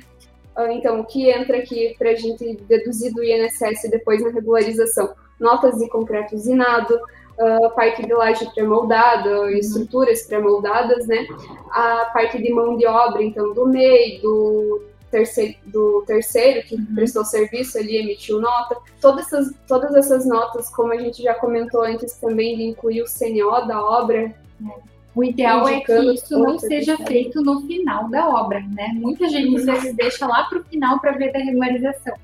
Ah, então, o que entra aqui para a gente deduzir do INSS depois na regularização? Notas de concreto usinado, a parte de laje pré-moldada, uhum. estruturas pré-moldadas, né? A parte de mão de obra, então, do MEI, do terceiro, do terceiro que uhum. prestou serviço ali, emitiu nota. Todas essas, todas essas notas, como a gente já comentou antes também, de incluir o CNO da obra. Né? O ideal é que isso não seja feito no final da obra, né? Muita gente às vezes deixa lá para o final para ver da regularização.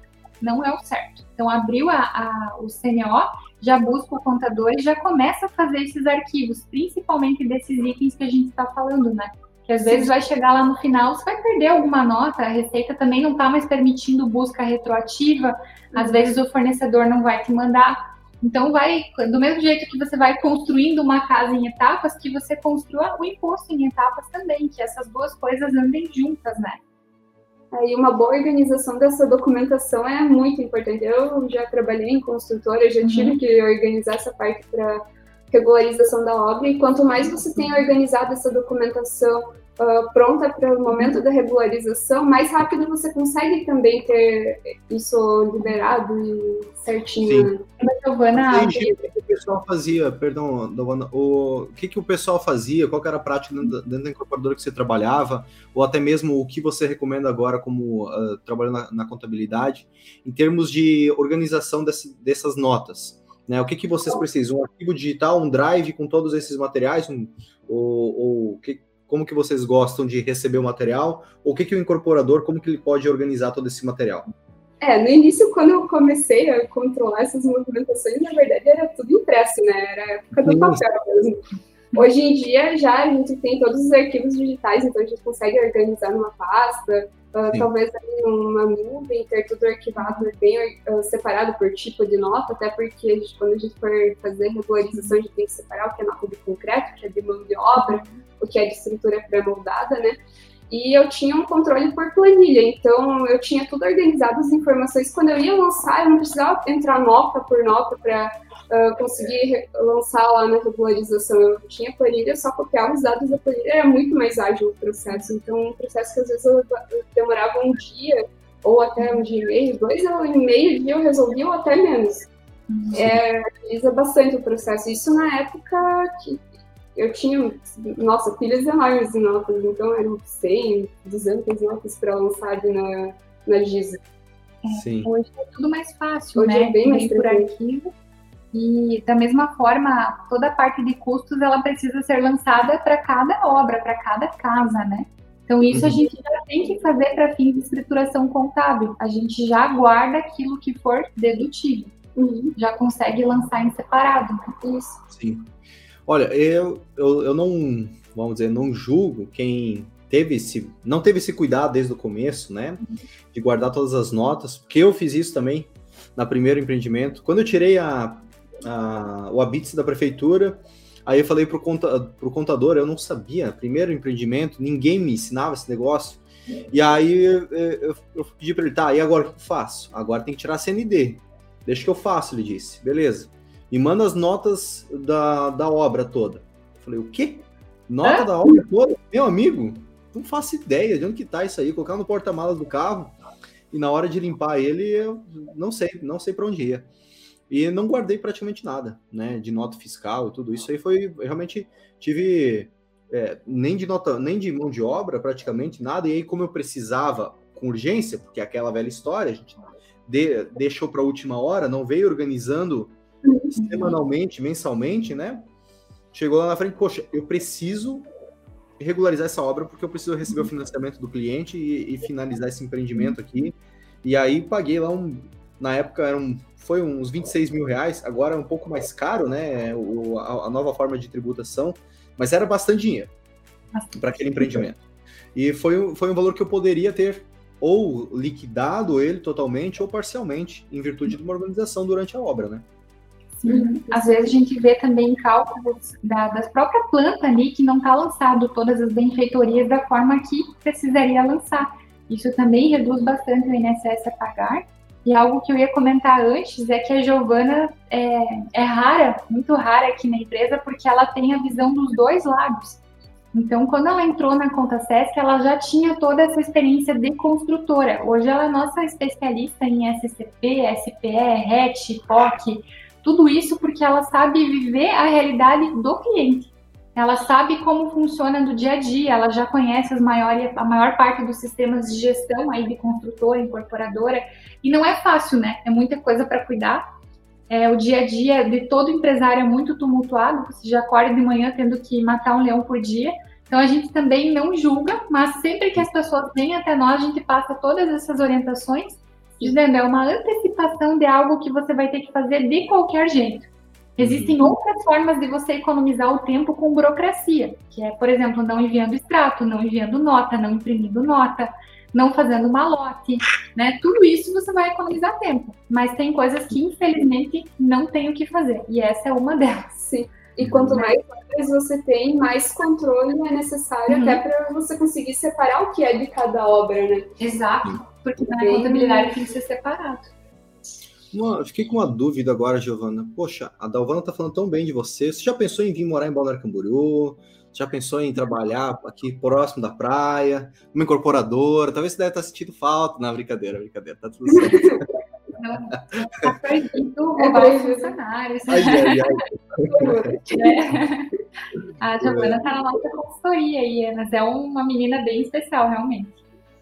Não é o certo. Então, abriu a, a, o CNO, já busca o contador e já começa a fazer esses arquivos, principalmente desses itens que a gente está falando, né? Que às vezes vai chegar lá no final, você vai perder alguma nota, a Receita também não está mais permitindo busca retroativa, às uhum. vezes o fornecedor não vai te mandar. Então vai, do mesmo jeito que você vai construindo uma casa em etapas, que você construa o imposto em etapas também, que essas duas coisas andem juntas, né? Aí uma boa organização dessa documentação é muito importante. Eu já trabalhei em construtora, já uhum. tive que organizar essa parte para regularização da obra, e quanto mais você tem organizado essa documentação, uh, pronta para o momento da regularização, mais rápido você consegue também ter isso liberado e certinho. Sim. Giovana, o que o pessoal fazia, perdão, Giovana, o que, que o pessoal fazia, qual era a prática dentro, dentro da incorporadora que você trabalhava, ou até mesmo o que você recomenda agora como uh, trabalhando na, na, contabilidade, em termos de organização desse, dessas notas? Né? O que, que vocês precisam? Um arquivo digital, um drive com todos esses materiais, um, ou, ou que, como que vocês gostam de receber o material, ou o que, que o incorporador, como que ele pode organizar todo esse material? É, no início, quando eu comecei a controlar essas movimentações, na verdade era tudo impresso, né? Era a época do papel mesmo. Hoje em dia, já a gente tem todos os arquivos digitais, então a gente consegue organizar numa pasta, uh, talvez numa nuvem, ter tudo arquivado bem uh, separado por tipo de nota, até porque a gente, quando a gente for fazer regularização, a gente tem que separar o que é nota de concreto, o que é de mão de obra, o que é de estrutura pré-moldada, né? E eu tinha um controle por planilha, então eu tinha tudo organizado, as informações. Quando eu ia lançar, eu não precisava entrar nota por nota para uh, conseguir lançar lá na regularização. Eu tinha planilha, só copiava os dados da planilha, era muito mais ágil o processo. Então, um processo que às vezes eu demorava um dia, ou até um dia e meio, dois, eu, em meio dia eu resolvia, ou até menos. É, agiliza bastante o processo. Isso na época que eu tinha, nossa, pilhas enormes de notas, então eram 100, 200 notas para lançar ali na, na Giza. É, Sim. Hoje é tudo mais fácil, hoje né? É bem mais por arquivo. E da mesma forma, toda a parte de custos ela precisa ser lançada para cada obra, para cada casa, né? Então isso uhum. a gente já tem que fazer para fins de escrituração contábil. A gente já guarda aquilo que for dedutível. Uhum. Já consegue lançar em separado. Né? Isso. Sim. Olha, eu, eu, eu não, vamos dizer, não julgo quem teve esse, não teve esse cuidado desde o começo, né? De guardar todas as notas, porque eu fiz isso também na primeiro empreendimento. Quando eu tirei a, a, o habite da prefeitura, aí eu falei pro, conta, pro contador, eu não sabia, primeiro empreendimento, ninguém me ensinava esse negócio. E aí eu, eu, eu pedi para ele, tá, e agora o que eu faço? Agora tem que tirar a CND. Deixa que eu faço, ele disse. Beleza me manda as notas da, da obra toda. Eu falei, o quê? Nota é? da obra toda? Meu amigo, não faço ideia de onde que tá isso aí. Colocar no porta-malas do carro e na hora de limpar ele, eu não sei, não sei para onde ia. E não guardei praticamente nada, né, de nota fiscal e tudo isso aí foi realmente tive é, nem de nota, nem de mão de obra praticamente nada. E aí como eu precisava com urgência, porque é aquela velha história, a gente de, deixou para a última hora, não veio organizando semanalmente, mensalmente, né? Chegou lá na frente, poxa, eu preciso regularizar essa obra porque eu preciso receber o financiamento do cliente e, e finalizar esse empreendimento aqui. E aí paguei lá um, na época eram, foi uns 26 mil reais, agora é um pouco mais caro, né? O, a, a nova forma de tributação, mas era bastante dinheiro para aquele empreendimento. E foi, foi um valor que eu poderia ter ou liquidado ele totalmente ou parcialmente, em virtude de uma organização durante a obra, né? Uhum. Às vezes a gente vê também cálculos da, das próprias plantas ali que não está lançado todas as benfeitorias da forma que precisaria lançar. Isso também reduz bastante o INSS a pagar. E algo que eu ia comentar antes é que a Giovana é, é rara, muito rara aqui na empresa, porque ela tem a visão dos dois lados. Então, quando ela entrou na Conta Sesc, ela já tinha toda essa experiência de construtora. Hoje ela é nossa especialista em SCP, SPE, RET, POC, tudo isso porque ela sabe viver a realidade do cliente. Ela sabe como funciona no dia a dia, ela já conhece as maiores, a maior parte dos sistemas de gestão aí de construtora, incorporadora, e não é fácil, né? É muita coisa para cuidar. É, o dia a dia de todo empresário é muito tumultuado, você já acorda de manhã tendo que matar um leão por dia. Então a gente também não julga, mas sempre que as pessoas vêm até nós, a gente passa todas essas orientações dizendo é uma antecipação de algo que você vai ter que fazer de qualquer jeito. Existem uhum. outras formas de você economizar o tempo com burocracia, que é, por exemplo, não enviando extrato, não enviando nota, não imprimindo nota, não fazendo malote, né? Tudo isso você vai economizar tempo, mas tem coisas que infelizmente não tem o que fazer, e essa é uma delas. Sim. E quanto mais obras você tem, mais controle é necessário uhum. até para você conseguir separar o que é de cada obra, né? Exato, porque na contabilidade tem que ser separado. Uma, fiquei com uma dúvida agora, Giovana. Poxa, a Dalvana tá falando tão bem de você. Você já pensou em vir morar em Balneário Camboriú? Já pensou em trabalhar aqui próximo da praia, uma incorporadora? Talvez você deve estar sentindo falta. Não, brincadeira, brincadeira, tá tudo certo. Não, tá proibido roubar os funcionários. Ai, ai, ai. É. A Giovana está na nossa consultoria aí, mas é uma menina bem especial, realmente.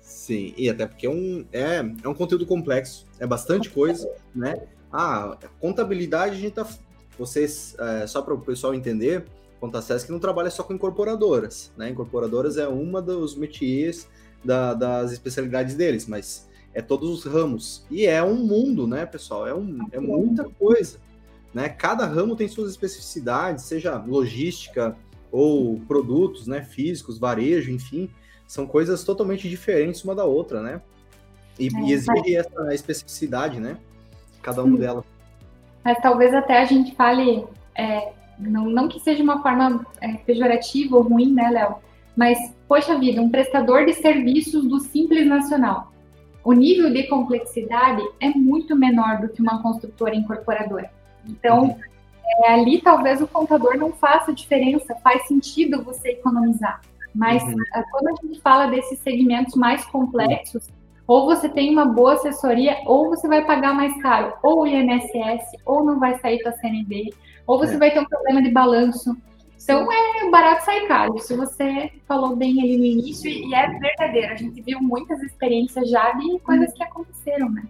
Sim, e até porque é um, é, é um conteúdo complexo, é bastante coisa, né? Ah, contabilidade, a gente tá. Vocês, é, só para o pessoal entender, Contasesc não trabalha só com incorporadoras, né? Incorporadoras é uma dos métiers da, das especialidades deles, mas é todos os ramos. E é um mundo, né, pessoal? É, um, é muita coisa. Né? Cada ramo tem suas especificidades, seja logística ou produtos né, físicos, varejo, enfim, são coisas totalmente diferentes uma da outra, né? E, é, e exige mas... essa especificidade, né? Cada uma delas. Mas talvez até a gente fale, é, não, não que seja uma forma é, pejorativa ou ruim, né, Léo? Mas, poxa vida, um prestador de serviços do Simples Nacional. O nível de complexidade é muito menor do que uma construtora incorporadora. Então, uhum. é, ali talvez o contador não faça diferença, faz sentido você economizar. Mas uhum. É, quando a gente fala desses segmentos mais complexos, ou você tem uma boa assessoria, ou você vai pagar mais caro, ou o INSS, ou não vai sair para a CNB, ou você é. vai ter um problema de balanço. Então é barato sair caro. Isso você falou bem ali no início e é verdadeiro. A gente viu muitas experiências já de coisas que aconteceram, né?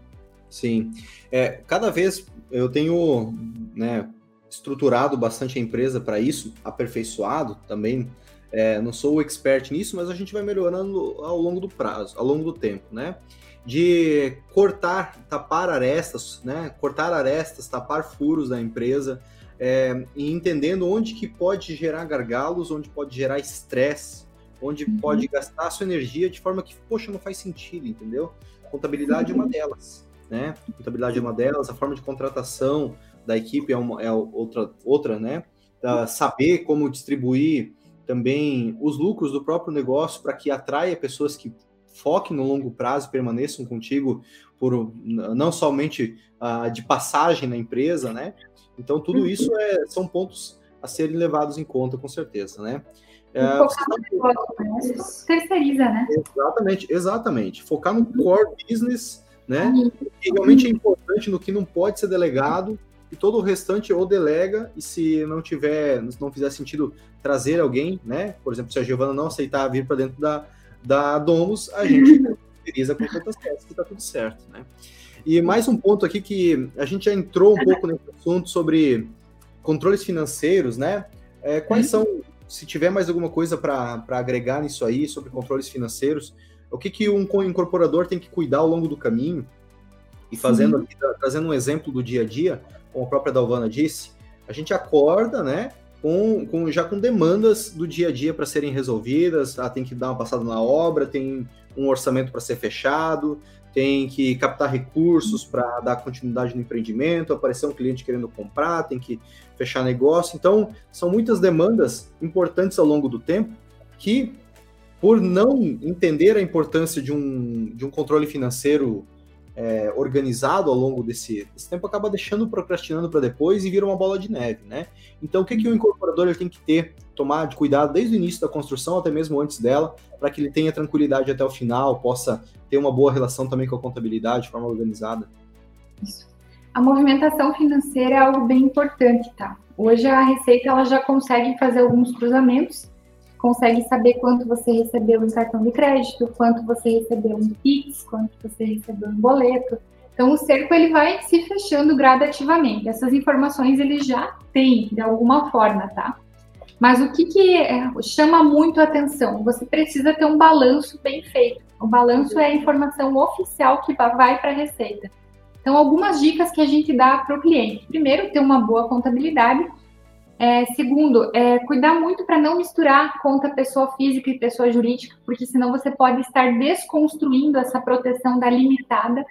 Sim. É, cada vez eu tenho né, estruturado bastante a empresa para isso, aperfeiçoado também. É, não sou o expert nisso, mas a gente vai melhorando ao longo do prazo, ao longo do tempo, né? De cortar, tapar arestas, né? Cortar arestas, tapar furos da empresa, é, e entendendo onde que pode gerar gargalos, onde pode gerar estresse, onde uhum. pode gastar sua energia de forma que, poxa, não faz sentido, entendeu? Contabilidade uhum. é uma delas né? Contabilidade é uma delas, a forma de contratação da equipe é, uma, é outra, outra, né? Da saber como distribuir também os lucros do próprio negócio para que atraia pessoas que foquem no longo prazo e permaneçam contigo por não somente uh, de passagem na empresa, né? Então tudo isso é, são pontos a serem levados em conta com certeza, né? É, focar no negócio, terceiriza, né? Exatamente, exatamente. Focar no core business né? Que realmente é importante no que não pode ser delegado e todo o restante ou delega e se não tiver, se não fizer sentido trazer alguém, né? Por exemplo, se a Giovana não aceitar vir para dentro da, da Domus, a gente utiliza com contas certas que está tudo certo, né? E mais um ponto aqui que a gente já entrou um pouco nesse assunto sobre controles financeiros, né? É, quais uhum. são, se tiver mais alguma coisa para agregar nisso aí sobre controles financeiros, o que, que um incorporador tem que cuidar ao longo do caminho, e fazendo aqui, trazendo um exemplo do dia a dia, como a própria Dalvana disse, a gente acorda, né, com, com já com demandas do dia a dia para serem resolvidas, ah, tem que dar uma passada na obra, tem um orçamento para ser fechado, tem que captar recursos para dar continuidade no empreendimento, aparecer um cliente querendo comprar, tem que fechar negócio. Então, são muitas demandas importantes ao longo do tempo que por não entender a importância de um, de um controle financeiro é, organizado ao longo desse, desse, tempo, acaba deixando procrastinando para depois e vira uma bola de neve, né? Então, o que, que o incorporador ele tem que ter, tomar de cuidado desde o início da construção, até mesmo antes dela, para que ele tenha tranquilidade até o final, possa ter uma boa relação também com a contabilidade de forma organizada? Isso. A movimentação financeira é algo bem importante, tá? Hoje a Receita ela já consegue fazer alguns cruzamentos consegue saber quanto você recebeu em cartão de crédito, quanto você recebeu em Pix, quanto você recebeu em boleto. Então, o cerco ele vai se fechando gradativamente. Essas informações ele já tem de alguma forma, tá? Mas o que, que é, chama muito atenção? Você precisa ter um balanço bem feito. O balanço é a informação oficial que vai para a Receita. Então, algumas dicas que a gente dá para o cliente. Primeiro, ter uma boa contabilidade é, segundo, é, cuidar muito para não misturar conta pessoa física e pessoa jurídica, porque senão você pode estar desconstruindo essa proteção da limitada.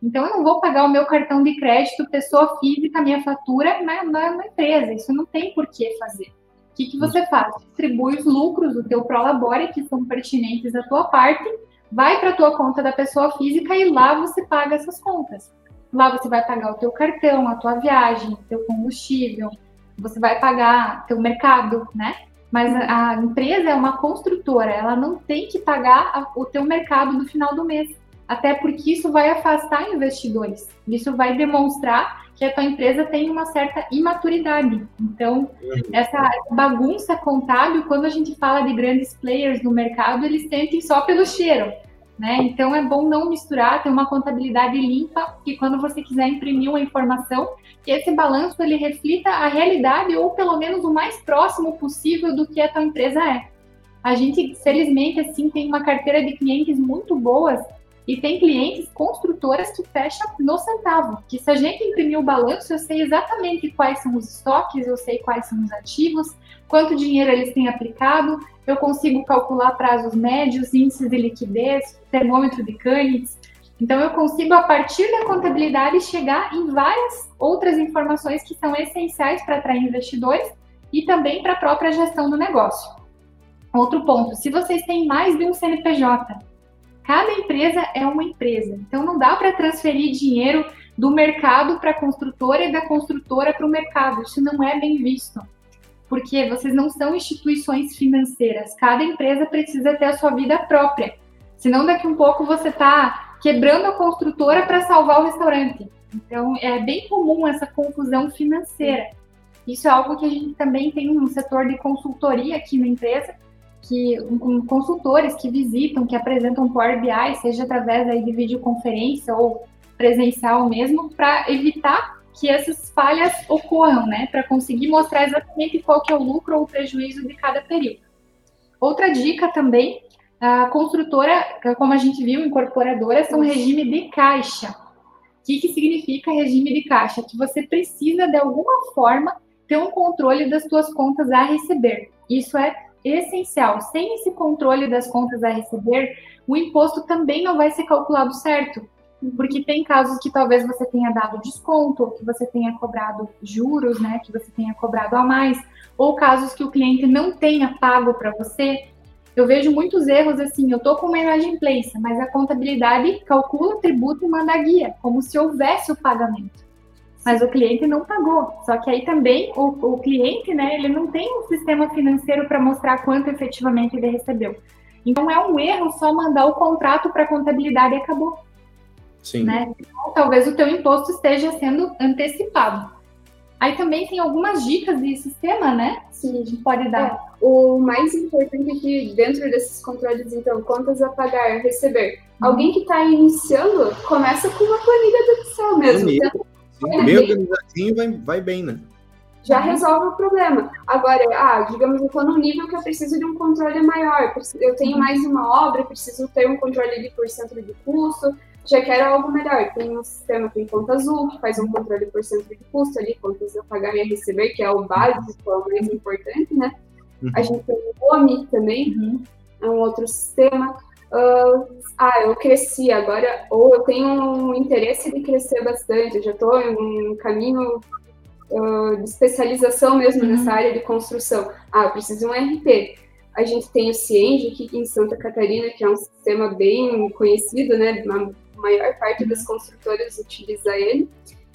Então, eu não vou pagar o meu cartão de crédito pessoa física, minha fatura na, na, na empresa. Isso não tem por que fazer. O que, que você faz? Distribui os lucros do teu Prolabore, que são pertinentes à tua parte, vai para a tua conta da pessoa física e lá você paga essas contas. Lá você vai pagar o teu cartão, a tua viagem, teu combustível, você vai pagar teu mercado, né? Mas a, a empresa é uma construtora, ela não tem que pagar o teu mercado no final do mês. Até porque isso vai afastar investidores. Isso vai demonstrar que a tua empresa tem uma certa imaturidade. Então, essa bagunça contábil, quando a gente fala de grandes players no mercado, eles sentem só pelo cheiro. Né? Então é bom não misturar, ter uma contabilidade limpa, que quando você quiser imprimir uma informação, que esse balanço ele reflita a realidade ou pelo menos o mais próximo possível do que a tua empresa é. A gente, felizmente, assim, tem uma carteira de clientes muito boas e tem clientes construtoras que fecham no centavo. Que se a gente imprimir o balanço, eu sei exatamente quais são os estoques, eu sei quais são os ativos, quanto dinheiro eles têm aplicado, eu consigo calcular prazos médios, índices de liquidez, termômetro de Canitz. Então, eu consigo, a partir da contabilidade, chegar em várias outras informações que são essenciais para atrair investidores e também para a própria gestão do negócio. Outro ponto, se vocês têm mais de um CNPJ, Cada empresa é uma empresa, então não dá para transferir dinheiro do mercado para a construtora e da construtora para o mercado. Isso não é bem visto, porque vocês não são instituições financeiras. Cada empresa precisa ter a sua vida própria. Senão, daqui um pouco você está quebrando a construtora para salvar o restaurante. Então, é bem comum essa confusão financeira. Isso é algo que a gente também tem no setor de consultoria aqui na empresa, que um, consultores que visitam, que apresentam Power BI, seja através aí de videoconferência ou presencial mesmo, para evitar que essas falhas ocorram, né? Para conseguir mostrar exatamente qual que é o lucro ou o prejuízo de cada período. Outra dica também, a construtora, como a gente viu, incorporadora, são regime de caixa. O que, que significa regime de caixa? Que você precisa, de alguma forma, ter um controle das suas contas a receber. Isso é essencial. Sem esse controle das contas a receber, o imposto também não vai ser calculado certo. Porque tem casos que talvez você tenha dado desconto, que você tenha cobrado juros, né, que você tenha cobrado a mais, ou casos que o cliente não tenha pago para você. Eu vejo muitos erros assim, eu tô com uma inadimplência, mas a contabilidade calcula o tributo e manda guia, como se houvesse o pagamento mas o cliente não pagou. Só que aí também o, o cliente, né, ele não tem um sistema financeiro para mostrar quanto efetivamente ele recebeu. Então é um erro só mandar o contrato para a contabilidade e acabou. Sim. Né? Então, talvez o teu imposto esteja sendo antecipado. Aí também tem algumas dicas de sistema, né? Que a gente pode dar. É, o mais importante é que dentro desses controles, então, contas a pagar, receber. Uhum. Alguém que está iniciando, começa com uma planilha do Excel mesmo. Então, Meio organizadinho vai, vai bem, né? Já resolve o problema. Agora, ah, digamos, eu estou num nível que eu preciso de um controle maior. Eu tenho mais uma obra, preciso ter um controle de por cento de custo. Já quero algo melhor. Tem um sistema, tem conta azul, que faz um controle por cento de custo ali, contas a pagar e a receber, que é o básico, é o mais importante, né? Uhum. A gente tem o OMI também, uhum. é um outro sistema uh, ah, eu cresci agora, ou eu tenho um interesse de crescer bastante, eu já estou em um caminho uh, de especialização mesmo uhum. nessa área de construção. Ah, eu preciso de um RP. A gente tem o Cienge aqui em Santa Catarina, que é um sistema bem conhecido, né? Maior parte das construtoras utiliza ele.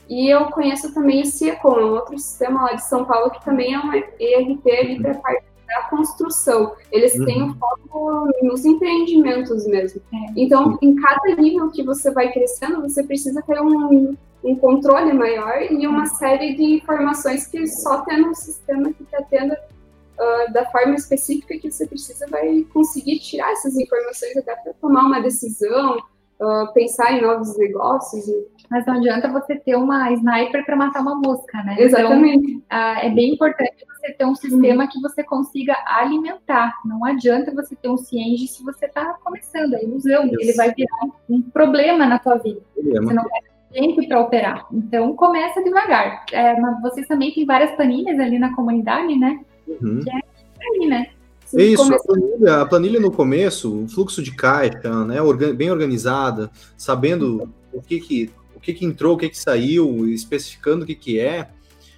E eu conheço também o Ciecom, um outro sistema lá de São Paulo que também é um ERP ali para a parte da construção. Eles uhum. têm um foco nos empreendimentos mesmo. É. Então, em cada nível que você vai crescendo, você precisa ter um, um controle maior e uma série de informações que só tendo um sistema que está tendo uh, da forma específica que você precisa vai conseguir tirar essas informações até para tomar uma decisão, uh, pensar em novos negócios. Mas não adianta você ter uma sniper para matar uma mosca, né? Exatamente. Então, uh, é bem importante você ter um sistema que você consiga alimentar. Não adianta você ter um Cienge se você está começando, a ilusão. Isso. Ele vai virar um, problema na tua vida. Problema. Você não vai ter tempo para operar. Então, começa devagar. É, vocês também têm várias planilhas ali na comunidade, né? Uhum. Que é aí, né? Isso, a planilha, a planilha, no começo, o fluxo de caixa, né, bem organizada, sabendo o que que, o que que entrou, o que que saiu, especificando o que que é,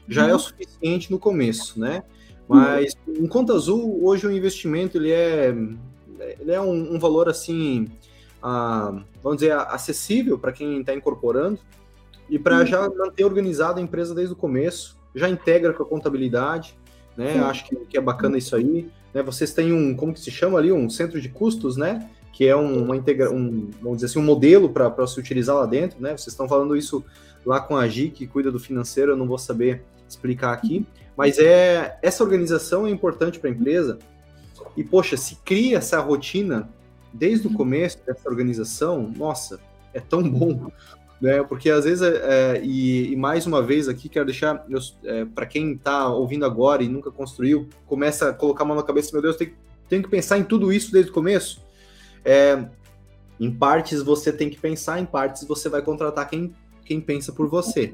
já uhum. é o suficiente no começo, né? Mas um conta azul, hoje o investimento, ele é, ele é um, um valor, assim, ah, vamos dizer, acessível para quem está incorporando, e para uhum. já manter organizada a empresa desde o começo, já integra com a contabilidade, né? Sim. Acho que, que, é bacana isso aí. Né? Vocês têm um, como que se chama ali, um centro de custos, né? Que é um, uma integra um, vamos dizer assim, um modelo para se utilizar lá dentro, né? Vocês estão falando isso lá com a Gi, que cuida do financeiro, eu não vou saber explicar aqui, mas é essa organização é importante para a empresa. E poxa, se cria essa rotina desde o começo dessa organização, nossa, é tão bom, né? Porque às vezes, é, é, e, e, mais uma vez aqui, quero deixar é, para quem está ouvindo agora e nunca construiu, começa a colocar a mão na cabeça, meu Deus, tem, tem que pensar em tudo isso desde o começo. É, em partes você tem que pensar, em partes você vai contratar quem, quem pensa por você,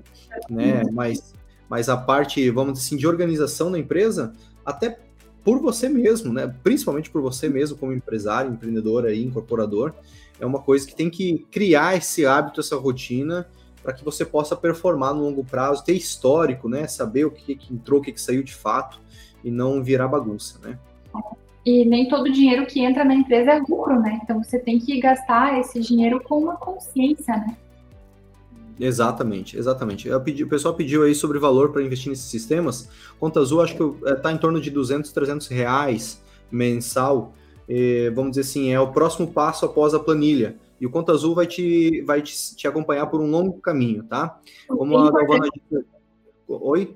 né? Mas, mas a parte, vamos dizer assim, de organização da empresa, até por você mesmo, né? Principalmente por você mesmo como empresário, empreendedor aí, incorporador, é uma coisa que tem que criar esse hábito, essa rotina, para que você possa performar no longo prazo, ter histórico, né? Saber o que, que entrou, o que, que saiu de fato e não virar bagunça, né? E nem todo dinheiro que entra na empresa é lucro, né? Então você tem que gastar esse dinheiro com uma consciência, né? Exatamente, exatamente. Pedi, o pessoal pediu aí sobre valor para investir nesses sistemas. Conta Azul, acho que está em torno de 200, 300 reais mensal vamos dizer assim, é o próximo passo após a planilha. E o Conta Azul vai te, vai te, te acompanhar por um longo caminho, tá? Como Bem a Galvana disse. Oi?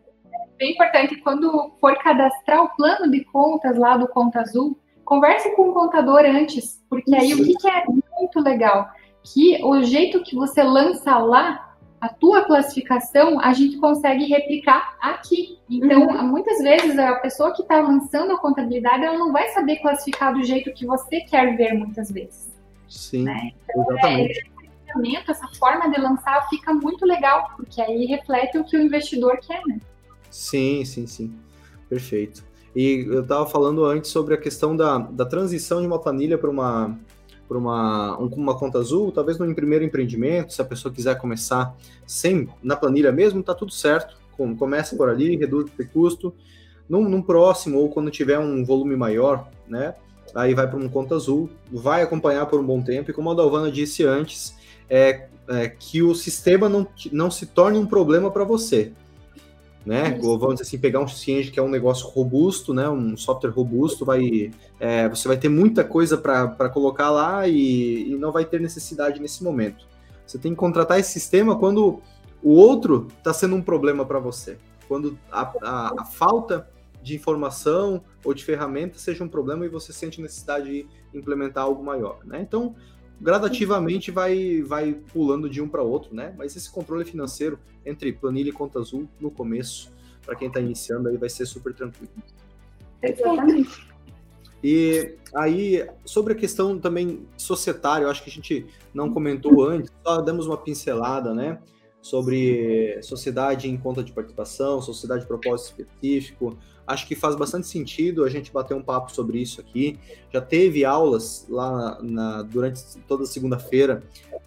Bem importante, quando for cadastrar o plano de contas lá do Conta Azul, converse com o contador antes, porque aí Isso. o que, que é muito legal? Que o jeito que você lança lá a tua classificação a gente consegue replicar aqui. Então, uhum. muitas vezes a pessoa que está lançando a contabilidade ela não vai saber classificar do jeito que você quer ver muitas vezes. Sim, né? então, exatamente. É, essa forma de lançar fica muito legal, porque aí reflete o que o investidor quer, né? Sim, sim, sim. Perfeito. E eu estava falando antes sobre a questão da, da transição de uma planilha para uma para uma, uma conta azul, talvez no primeiro empreendimento, se a pessoa quiser começar sem na planilha mesmo, tá tudo certo. Começa por ali, reduz o custo. Num, num próximo, ou quando tiver um volume maior, né? Aí vai para uma conta azul, vai acompanhar por um bom tempo, e como a Dalvana disse antes, é, é que o sistema não, não se torne um problema para você né? Ou vamos dizer assim, pegar um Exchange que é um negócio robusto, né? Um software robusto, vai, é, você vai ter muita coisa para colocar lá e, e, não vai ter necessidade nesse momento. Você tem que contratar esse sistema quando o outro está sendo um problema para você. Quando a, a, a, falta de informação ou de ferramenta seja um problema e você sente necessidade de implementar algo maior, né? Então, gradativamente vai, vai pulando de um para outro, né? Mas esse controle financeiro entre planilha e conta azul no começo, para quem está iniciando aí, vai ser super tranquilo. Exatamente. E aí, sobre a questão também societária, eu acho que a gente não comentou antes, só demos uma pincelada, né? Sobre sociedade em conta de participação, sociedade de propósito específico, acho que faz bastante sentido a gente bater um papo sobre isso aqui. Já teve aulas lá na, durante toda segunda-feira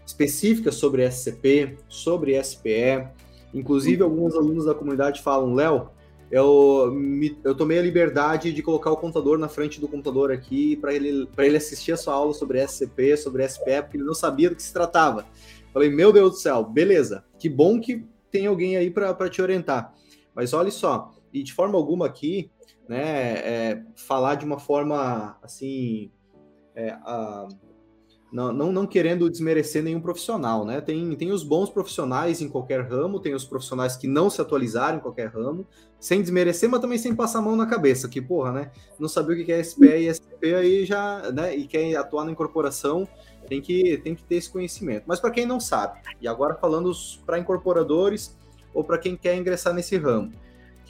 específicas sobre SCP, sobre SPE. Inclusive, alguns alunos da comunidade falam, Léo, eu, eu tomei a liberdade de colocar o contador na frente do computador aqui para ele, ele assistir a sua aula sobre SCP, sobre SPE, porque ele não sabia do que se tratava. Falei, meu Deus do céu, beleza, que bom que tem alguém aí para te orientar. Mas olha só, e de forma alguma aqui, né, é, falar de uma forma assim, é, a, não, não, não, querendo desmerecer nenhum profissional, né? Tem, tem os bons profissionais em qualquer ramo, tem os profissionais que não se atualizaram em qualquer ramo, sem desmerecer, mas também sem passar a mão na cabeça, que, porra, né? Não saber o que é SPE e SPE aí já, né? E quer atuar na incorporação, tem que, tem que ter esse conhecimento. Mas para quem não sabe, e agora falando para incorporadores ou para quem quer ingressar nesse ramo,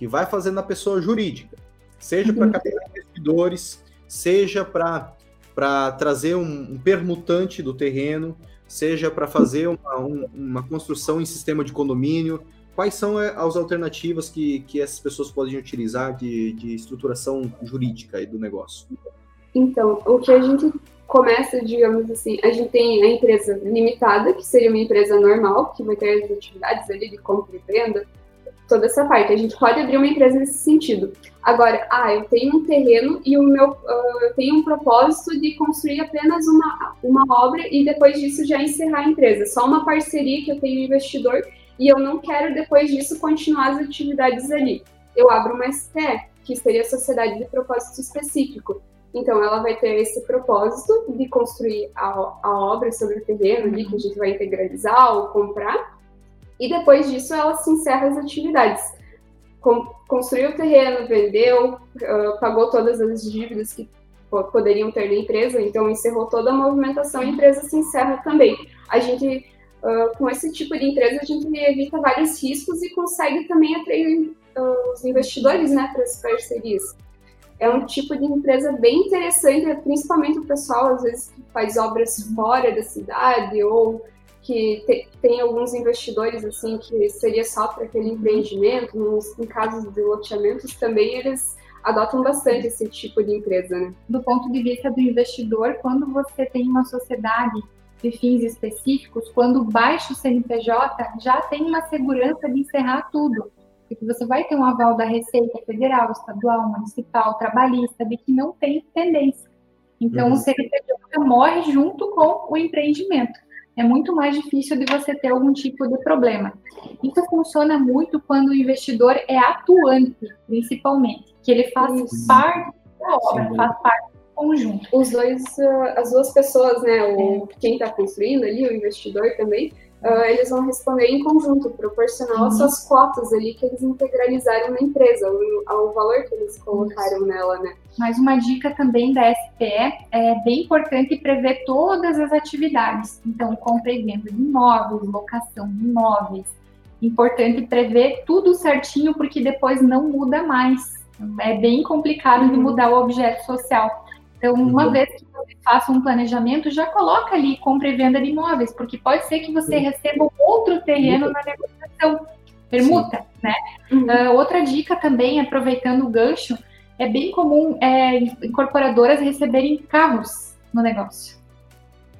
que vai fazer na pessoa jurídica, seja para uhum. captar investidores, seja para trazer um, um, permutante do terreno, seja para fazer uma, um, uma construção em sistema de condomínio. Quais são é, as alternativas que, que essas pessoas podem utilizar de, de estruturação jurídica do negócio? Então, o que a gente começa, digamos assim, a gente tem a empresa limitada, que seria uma empresa normal, que vai ter as atividades ali de compra e venda, toda essa parte. A gente pode abrir uma empresa nesse sentido. Agora, ah, eu tenho um terreno e o meu, uh, eu tenho um propósito de construir apenas uma, uma obra e depois disso já encerrar a empresa. Só uma parceria que eu tenho um investidor e eu não quero depois disso continuar as atividades ali. Eu abro uma SPE, que seria a Sociedade de Propósito Específico. Então, ela vai ter esse propósito de construir a, a obra sobre o terreno ali, que a gente vai integralizar ou comprar, e depois disso ela se encerra as atividades. Construiu o terreno, vendeu, uh, pagou todas as dívidas que poderiam ter na empresa, então encerrou toda a movimentação, a empresa se encerra também. A gente, uh, com esse tipo de empresa, a gente evita vários riscos e consegue também atrair uh, os investidores né, para as parcerias. É um tipo de empresa bem interessante, principalmente o pessoal, às vezes, que faz obras fora da cidade ou que te, tem alguns investidores assim que seria só para aquele empreendimento, nos, em casos de loteamentos também eles adotam bastante esse tipo de empresa, né? Do ponto de vista do investidor, quando você tem uma sociedade de fins específicos, quando baixa o CNPJ, já tem uma segurança de encerrar tudo. Porque você vai ter um aval da Receita Federal, Estadual, Municipal, Trabalhista, de que não tem tendência. Então, uhum. o CNPJ morre junto com o empreendimento. É muito mais difícil de você ter algum tipo de problema. Isso funciona muito quando o investidor é atuante, principalmente que ele faz Isso. parte da obra, Sim. faz parte do conjunto. Os dois, uh, as duas pessoas, né, o, é. quem está construindo ali, o investidor também, uh, eles vão responder em conjunto, proporcional uhum. às suas cotas ali que eles integralizaram na empresa, ao, ao valor que eles colocaram Isso. nela, né. Mas uma dica também da SPE é bem importante prever todas as atividades. Então, compra e venda de imóveis, locação de imóveis. Importante prever tudo certinho, porque depois não muda mais é bem complicado de uhum. mudar o objeto social. Então, uma uhum. vez que você faça um planejamento, já coloca ali compra e venda de imóveis, porque pode ser que você receba outro terreno na negociação. Permuta, Sim. né? Uhum. Uh, outra dica também, aproveitando o gancho, é bem comum é, incorporadoras receberem carros no negócio.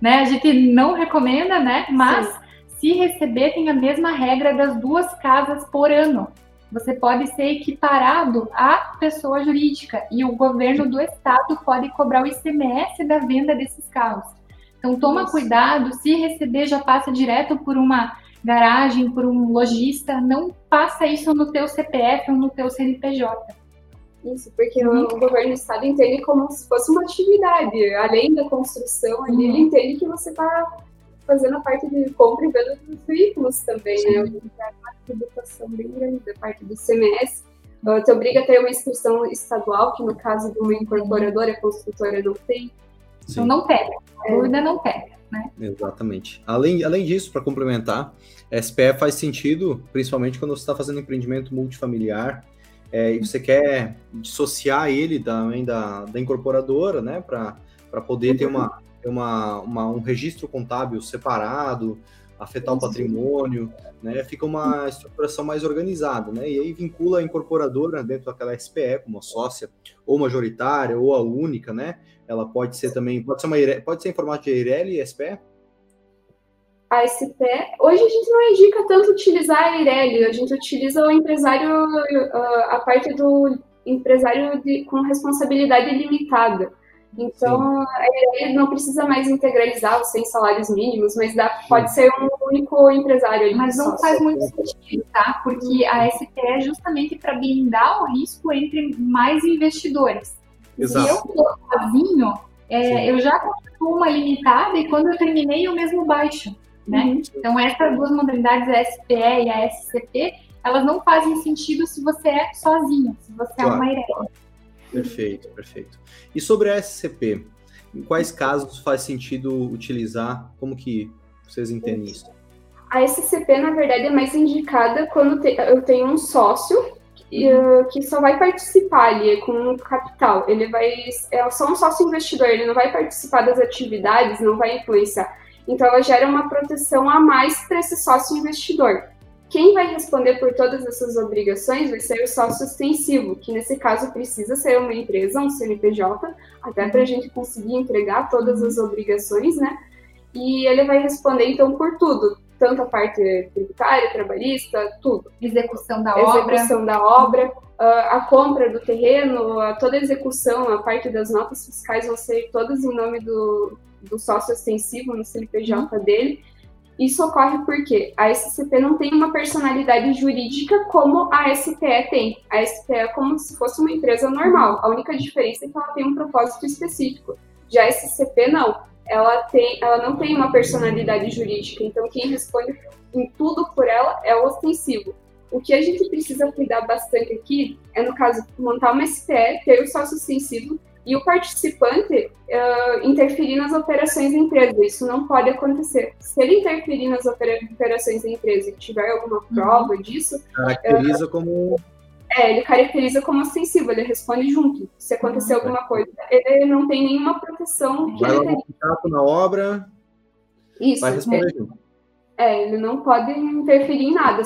Né? A gente não recomenda, né? Mas Sim. se receber, tem a mesma regra das duas casas por ano você pode ser equiparado à pessoa jurídica e o governo do estado pode cobrar o ICMS da venda desses carros. Então toma Isso. cuidado, se receber já passa direto por uma garagem, por um lojista, não passa isso no teu CPF ou no teu CNPJ. Isso, porque uhum. o governo do estado entende como se fosse uma atividade, além da construção uhum. ele entende que você está fazendo a parte de compra e venda dos veículos também, né? Sim. né? Uma tributação bem grande da parte do CMS. Uh, te obriga a ter uma inscrição estadual, que no caso de uma incorporadora, a construtora não tem. Sim. Então não pega, a é. dúvida não pega. Né? Exatamente. Além, além disso, para complementar, SPE faz sentido, principalmente quando você está fazendo empreendimento multifamiliar é, e você quer dissociar ele também da, da incorporadora, né, para poder ter uma, ter uma, uma, um registro contábil separado, afetar o patrimônio, né? Fica uma estruturação mais organizada, né? E aí vincula a incorporadora dentro daquela SPE, como sócia, ou majoritária, ou a única, né? Ela pode ser também, pode ser uma pode ser em formato de EIRELI e SPE? A SPE, hoje a gente não indica tanto utilizar a EIRELI, a gente utiliza o empresário, a parte do empresário de, com responsabilidade limitada. Então, ele não precisa mais integralizar os 100 salários mínimos, mas dá, pode ser um único empresário. Ali mas não faz muito sentido, tá? Porque a SPE é justamente para blindar o risco entre mais investidores. Exato. Se eu estou sozinho, é, eu já construo uma limitada e quando eu terminei, eu mesmo baixo. Né? Uhum. Então, essas duas modalidades, a SPE e a SCP, elas não fazem sentido se você é sozinho, se você claro, é uma IREL. Claro. Perfeito, perfeito. E sobre a SCP, em quais casos faz sentido utilizar? Como que vocês entendem isso? A SCP, na verdade, é mais indicada quando eu tenho um sócio que, uh, que só vai participar ali com capital. Ele vai é só um sócio investidor, ele não vai participar das atividades, não vai influenciar. Então, ela gera uma proteção a mais para esse sócio investidor. Quem vai responder por todas essas obrigações vai ser o sócio ostensivo, que nesse caso precisa ser uma empresa, um CNPJ, até para a gente conseguir entregar todas as obrigações, né? E ele vai responder então por tudo, tanto a parte tributária, trabalhista, tudo. Execução da execução obra. Execução da obra, a compra do terreno, toda a execução, a parte das notas fiscais vão ser todas em nome do, do sócio ostensivo no CNPJ uhum. dele Isso ocorre porque a SCP não tem uma personalidade jurídica como a SPE tem. A SPE é como se fosse uma empresa normal. A única diferença é que ela tem um propósito específico. Já a SCP não. Ela, tem, ela não tem uma personalidade jurídica. Então, quem responde em tudo por ela é o ostensivo. O que a gente precisa cuidar bastante aqui é, no caso, montar uma SPE, ter o sócio ostensivo e o participante uh, interferir nas operações da empresa. Isso não pode acontecer. Se ele interferir nas operações da empresa e tiver alguma uhum. prova disso. Caracteriza uh, como. É, ele caracteriza como ostensivo, ele responde junto. Se acontecer uhum. alguma coisa, ele não tem nenhuma proteção. Vai lá no na obra. Isso. Vai responder é, junto. É, ele não pode interferir em nada.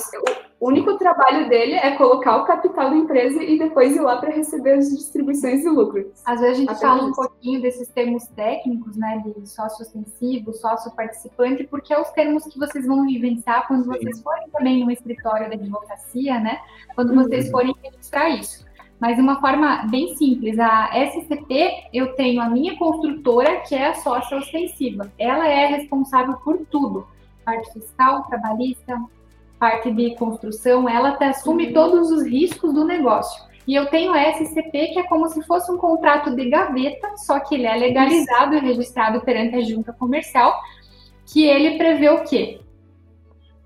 O único trabalho dele é colocar o capital da empresa e depois ir lá para receber as distribuições de lucro. Às vezes a gente Até fala um pouquinho desses termos técnicos, né, de sócio ostensivo, sócio participante, porque é os termos que vocês vão vivenciar quando Sim. vocês forem também no escritório da advocacia, né, quando uhum. vocês forem registrar isso. Mas de uma forma bem simples, a SCP, eu tenho a minha construtora, que é a sócia ostensiva. Ela é responsável por tudo, parte fiscal, trabalhista, parte de construção, ela assume uhum. todos os riscos do negócio. E eu tenho a SCP, que é como se fosse um contrato de gaveta, só que ele é legalizado e registrado perante a junta comercial, que ele prevê o quê?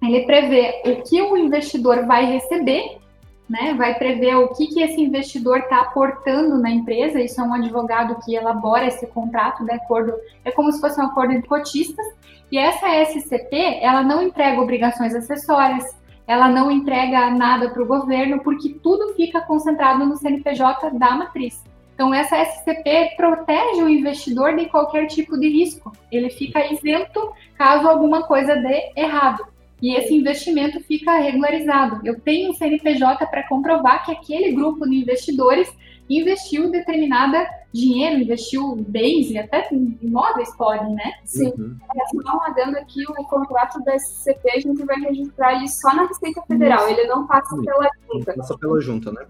Ele prevê o que o investidor vai receber, né? Vai prever o que, que esse investidor está aportando na empresa. Isso é um advogado que elabora esse contrato de acordo, é como se fosse um acordo de cotistas, e essa SCP, ela não entrega obrigações acessórias, ela não entrega nada para o governo, porque tudo fica concentrado no CNPJ da matriz. Então, essa SCP protege o investidor de qualquer tipo de risco. Ele fica isento caso alguma coisa dê errado. E esse investimento fica regularizado. Eu tenho um CNPJ para comprovar que aquele grupo de investidores investiu determinada dinheiro, investiu bens e até imóveis podem, né? Sim. Uhum. Só adendo aqui, o contrato da SCP, a gente vai registrar ele só na Receita Federal, ele não passa Sim. pela junta. Passa pela junta, né?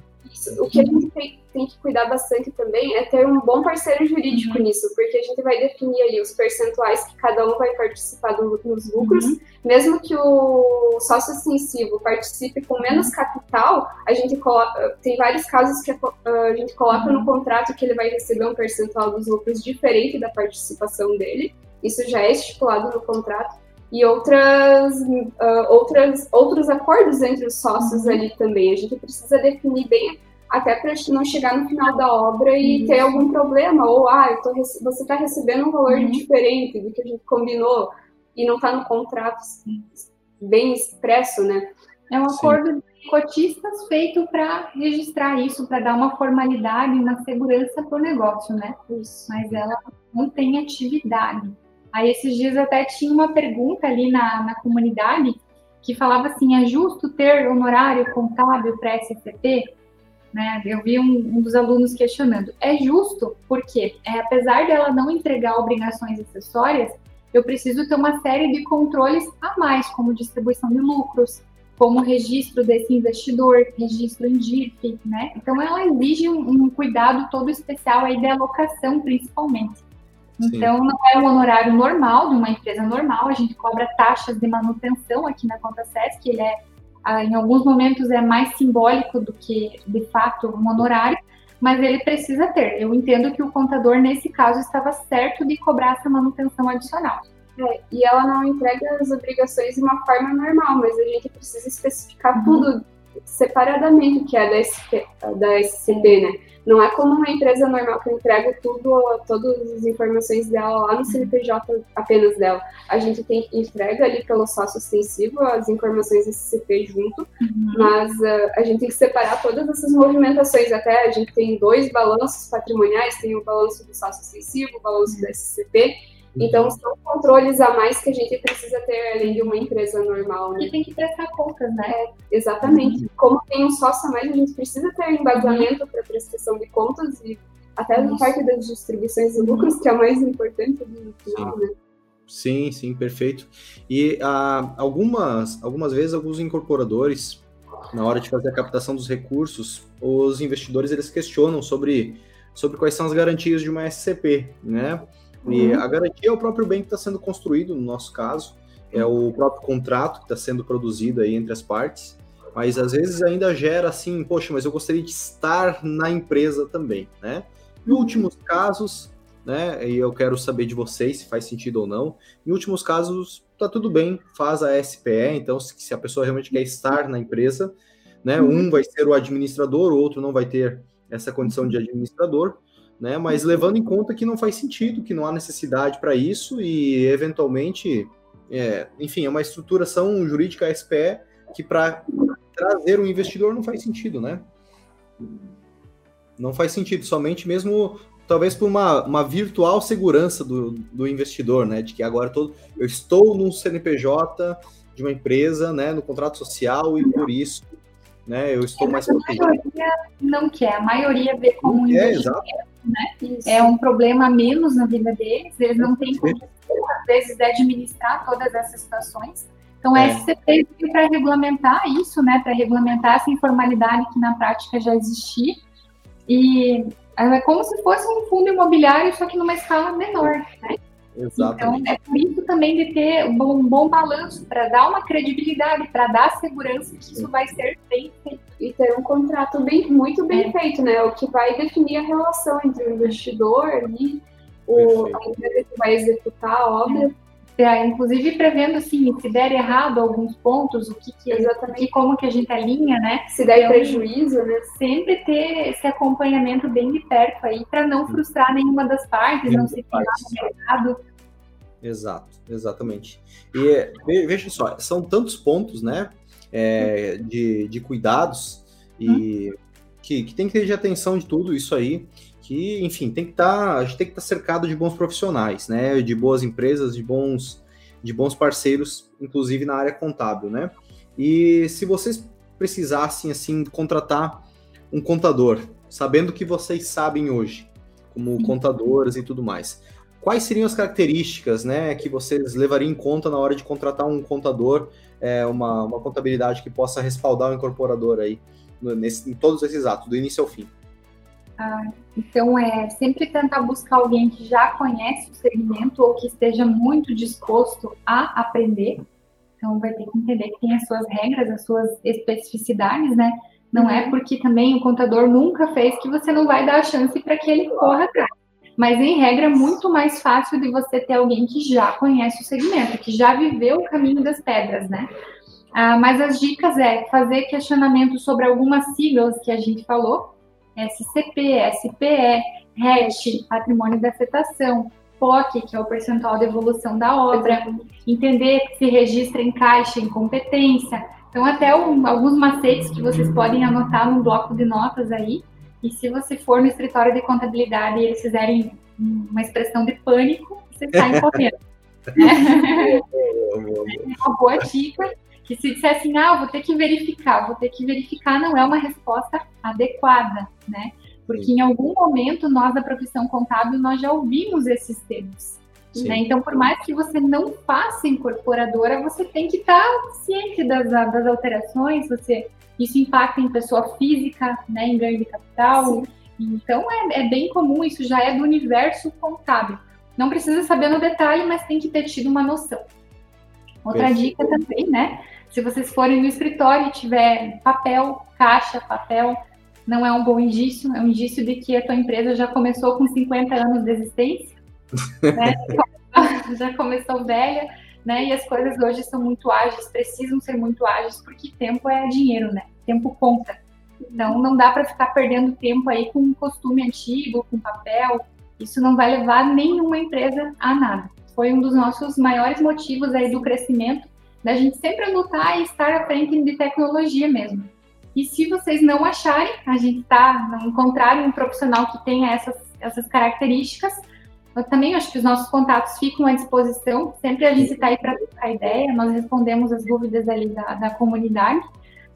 O que a gente tem, tem, que cuidar bastante também é ter um bom parceiro jurídico uhum. nisso, porque a gente vai definir ali os percentuais que cada um vai participar do, nos lucros. Uhum. Mesmo que o sócio extensivo participe com menos capital, a gente coloca. Tem vários casos que a, a gente coloca uhum. no contrato que ele vai receber um percentual dos lucros diferente da participação dele. Isso já é estipulado no contrato e outras, uh, outras, outros acordos entre os sócios uhum. ali também. A gente precisa definir bem, até para não chegar no final da obra e uhum. ter algum problema, ou ah, tô, você está recebendo um valor uhum. diferente do que a gente combinou e não está no contrato bem expresso, né? É um acordo Sim. de cotistas feito para registrar isso, para dar uma formalidade, uma segurança para o negócio, né? Isso. Mas ela não tem atividade. Aí esses dias até tinha uma pergunta ali na, na comunidade que falava assim, é justo ter honorário contábil para SCP? Né? Eu vi um, um, dos alunos questionando. É justo porque, é, apesar dela não entregar obrigações acessórias, eu preciso ter uma série de controles a mais, como distribuição de lucros, como registro desse investidor, registro em DIF, né? Então ela exige um, um cuidado todo especial aí da alocação, principalmente. Então, Sim. não é um honorário normal de uma empresa normal, a gente cobra taxas de manutenção aqui na conta SESC, ele é, ah, em alguns momentos é mais simbólico do que, de fato, um honorário, mas ele precisa ter. Eu entendo que o contador, nesse caso, estava certo de cobrar essa manutenção adicional. É, e ela não entrega as obrigações de uma forma normal, mas a gente precisa especificar uhum. tudo separadamente que é da, SP, da SCP, né? Não é como uma empresa normal que entrega tudo, todas as informações dela lá no CNPJ apenas dela. A gente tem entrega ali pelo sócio ostensivo as informações SCP junto, uhum. mas uh, a gente tem que separar todas essas movimentações. Até a gente tem dois balanços patrimoniais, tem o balanço do sócio ostensivo, o balanço uhum. do SCP, então, são controles a mais que a gente precisa ter além de uma empresa normal, né? E tem que prestar contas, né? É, exatamente. Uhum. Como tem um sócio a mais, a gente precisa ter embasamento para prestação de contas e até na parte das distribuições de lucros, que é a mais importante no final, sim. né? Sim, sim, perfeito. E ah, algumas, algumas vezes, alguns incorporadores, na hora de fazer a captação dos recursos, os investidores eles questionam sobre, sobre quais são as garantias de uma SCP, né? E uhum. a garantia é o próprio bem que está sendo construído, no nosso caso. é o próprio contrato que está sendo produzido aí entre as partes, mas às vezes ainda gera assim, poxa, mas eu gostaria de estar na empresa também, né? Em últimos casos, né, e eu quero saber de vocês se faz sentido ou não, em últimos casos, tá tudo bem, faz a SPE, então se, se a pessoa realmente quer estar na empresa, né, um vai ser o administrador, o outro não vai ter essa condição de administrador, né, mas levando em conta que não faz sentido, que não há necessidade para isso e eventualmente, é, enfim, é uma estruturação jurídica SPE que para trazer um investidor não faz sentido, né? Não faz sentido, somente mesmo talvez por uma, uma virtual segurança do, do investidor, né? De que agora todo, eu estou num CNPJ de uma empresa, né, no contrato social e por isso, né, eu estou é, mais protegido. A maioria não quer, a maioria vê como é, né? É um problema menos na vida deles, eles não têm como, às vezes, administrar todas essas situações. Então, é. a SCP veio para regulamentar isso, né, para regulamentar essa informalidade que na prática já existia. E é como se fosse um fundo imobiliário, só que numa escala menor, né? Exatamente. Então, é por isso também de ter um bom, um bom balanço, para dar uma credibilidade, para dar segurança que isso vai ser bem feito. E ter um contrato bem, muito bem é. feito, né? O que vai definir a relação entre o investidor e o, a empresa que vai executar a obra. É. Inclusive prevendo assim, se der errado alguns pontos, o que, que exatamente como que a gente alinha, né? Se der então, prejuízo, né? Sempre ter esse acompanhamento bem de perto aí para não frustrar nenhuma das partes, não se ficar no mercado. Exato, exatamente. E veja só, são tantos pontos, né? É, de, de cuidados e hum. que, que tem que ter de atenção de tudo isso aí que, enfim, tem que estar, tá, a gente tem que estar tá cercado de bons profissionais, né? De boas empresas, de bons, de bons parceiros, inclusive na área contábil, né? E se vocês precisassem, assim, contratar um contador, sabendo que vocês sabem hoje, como contadoras e tudo mais, quais seriam as características, né, que vocês levariam em conta na hora de contratar um contador, é, uma, uma contabilidade que possa respaldar o incorporador aí, nesse, em todos esses atos, do início ao fim? Ah, então, é sempre tentar buscar alguém que já conhece o segmento ou que esteja muito disposto a aprender. Então, vai ter que entender que tem as suas regras, as suas especificidades, né? Não é porque também o contador nunca fez que você não vai dar a chance para que ele corra atrás. Mas, em regra, é muito mais fácil de você ter alguém que já conhece o segmento, que já viveu o caminho das pedras, né? Ah, mas as dicas é fazer questionamento sobre algumas siglas que a gente falou, SCP, SPE, RET, patrimônio de afetação, POC, que é o percentual de evolução da obra, entender se registra em caixa, em competência. Então, até um, alguns macetes que vocês podem anotar no bloco de notas aí. E se você for no escritório de contabilidade e eles fizerem uma expressão de pânico, você sai correndo. é uma boa dica que se disser assim, ah, vou ter que verificar, vou ter que verificar, não é uma resposta adequada, né? Porque Sim. em algum momento nós da profissão contábil nós já ouvimos esses termos. Né? Então, por mais que você não faça incorporadora, você tem que estar ciente das, das alterações, você, isso impacta em pessoa física, né, em ganho de capital. Sim. Então, é, é bem comum, isso já é do universo contábil. Não precisa saber no detalhe, mas tem que ter tido uma noção. Outra Perfeito. dica também, né? Se vocês forem no escritório e tiver papel, caixa, papel, não é um bom indício, é um indício de que a tua empresa já começou com 50 anos de existência, né? já começou velha, né? E as coisas hoje são muito ágeis, precisam ser muito ágeis, porque tempo é dinheiro, né? Tempo conta. Então não dá para ficar perdendo tempo aí com um costume antigo, com papel. Isso não vai levar nenhuma empresa a nada. Foi um dos nossos maiores motivos aí do crescimento da gente sempre lutar e estar à frente de tecnologia mesmo. E se vocês não acharem, a gente tá, não encontrarem um profissional que tenha essas, essas características, eu também acho que os nossos contatos ficam à disposição. Sempre a gente está aí para trocar ideia, nós respondemos as dúvidas ali da, da comunidade.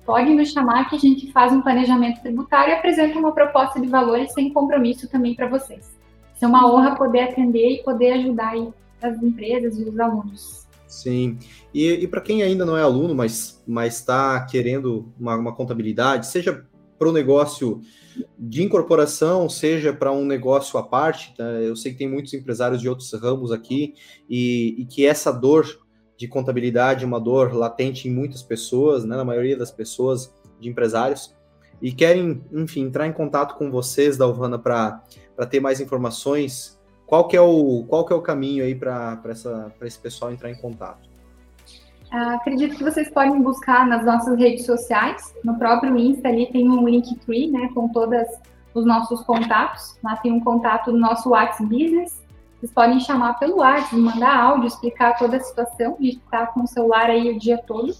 Podem nos chamar que a gente faz um planejamento tributário e apresenta uma proposta de valores sem compromisso também para vocês. Isso é uma honra poder atender e poder ajudar aí as empresas e os alunos. Sim. E, e para quem ainda não é aluno, mas está querendo uma, uma contabilidade, seja para o negócio de incorporação, seja para um negócio à parte, tá? eu sei que tem muitos empresários de outros ramos aqui e, e que essa dor de contabilidade, uma dor latente em muitas pessoas, né, na maioria das pessoas, de empresários, e querem, enfim, entrar em contato com vocês da Uvana para ter mais informações, qual que é o, qual que é o caminho aí para esse pessoal entrar em contato? Ah, acredito que vocês podem buscar nas nossas redes sociais, no próprio Insta ali tem um Linktree, né, com todos os nossos contatos. Lá tem um contato do nosso WhatsApp Business. Vocês podem chamar pelo WhatsApp, mandar áudio, explicar toda a situação, de estar com o celular aí o dia todo.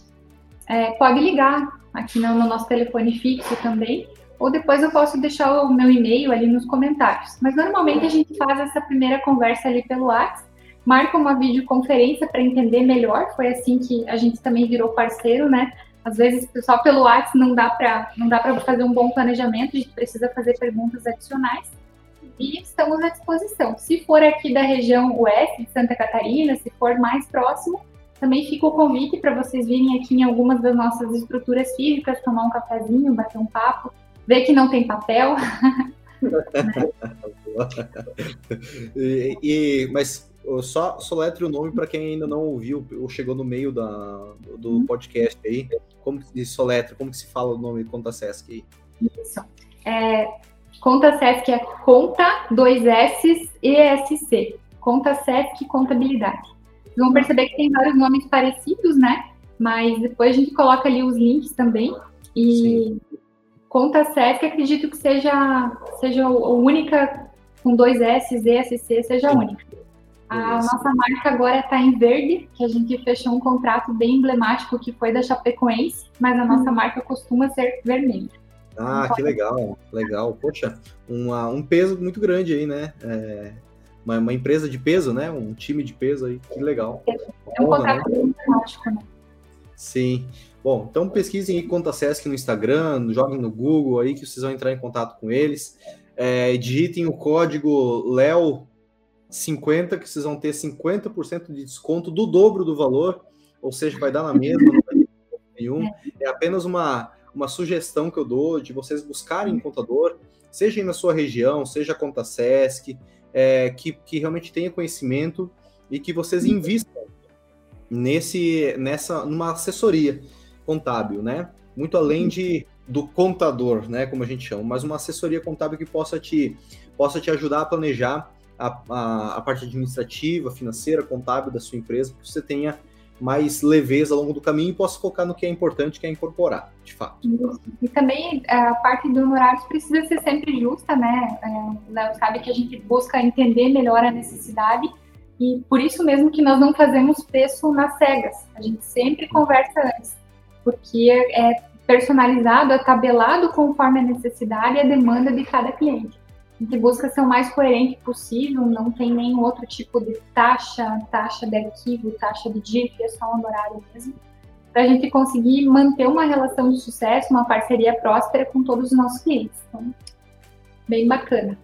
É, pode ligar aqui no nosso telefone fixo também, ou depois eu posso deixar o meu e-mail ali nos comentários. Mas normalmente a gente faz essa primeira conversa ali pelo WhatsApp, marca uma videoconferência para entender melhor. Foi assim que a gente também virou parceiro, né? Às vezes só pelo WhatsApp não dá para não dá para fazer um bom planejamento, a gente precisa fazer perguntas adicionais. E estamos à disposição. Se for aqui da região oeste de Santa Catarina, se for mais próximo, também fica o convite para vocês virem aqui em algumas das nossas estruturas físicas, tomar um cafezinho, bater um papo, ver que não tem papel. e, e, mas só soletre o nome para quem ainda não ouviu ou chegou no meio da, do uhum. podcast aí. Como que se soletra, como que se fala o nome Conta Sesc aí? Isso. É, Conta Sesc é Conta, dois S e ESC. Conta Sesc Contabilidade. Vocês vão perceber que tem vários nomes parecidos, né? Mas depois a gente coloca ali os links também. E Sim. Conta Sesc, acredito que seja, seja a única, com dois S, ESC, seja a única. A nossa marca agora está em verde, que a gente fechou um contrato bem emblemático que foi da Chapecoense, mas a nossa hum. marca costuma ser vermelha. Ah, então, que legal, legal. Poxa, uma, um peso muito grande aí, né? É, uma, uma, empresa de peso, né? Um time de peso aí, que legal. É um contrato né? emblemático, né? Sim. Bom, então pesquisem aí Conta Sesc no Instagram, joguem no Google aí que vocês vão entrar em contato com eles. É, digitem o código LEO 50, que vocês vão ter 50% de desconto do dobro do valor, ou seja, vai dar na mesma, não vai ter nenhum. É. Apenas uma, uma sugestão que eu dou de vocês buscarem um contador, seja na sua região, seja a conta SESC, é, que, que realmente tenha conhecimento e que vocês invistam nesse, nessa, numa assessoria contábil, né? Muito além de do contador, né, como a gente chama, mas uma assessoria contábil que possa te, possa te ajudar a planejar a, a, a, parte administrativa, financeira, contábil da sua empresa, para que você tenha mais leveza ao longo do caminho e possa focar no que é importante, que é incorporar, de fato. E também a parte do honorários precisa ser sempre justa, né? É, Léo sabe que a gente busca entender melhor a necessidade e por isso mesmo que nós não fazemos preço nas cegas. A gente sempre conversa antes, porque é personalizado, é tabelado conforme a necessidade e a demanda de cada cliente. Gente busca ser o mais coerente possível, não tem nenhum outro tipo de taxa, taxa de arquivo, taxa de DIF, é só um honorário mesmo, para a gente conseguir manter uma relação de sucesso, uma parceria próspera com todos os nossos clientes. Então, bem bacana.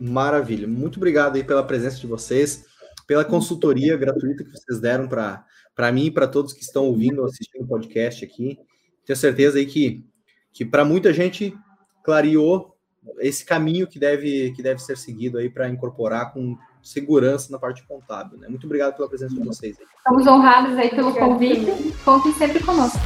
Maravilha. Muito obrigado aí pela presença de vocês, pela consultoria gratuita que vocês deram para mim e para todos que estão ouvindo ou assistindo o podcast aqui. Tenho certeza aí que, que para muita gente clareou esse caminho que deve, que deve ser seguido aí para incorporar com segurança na parte contábil. Né? Muito obrigado pela presença de vocês. Estamos honrados aí pelo convite. Contem sempre conosco.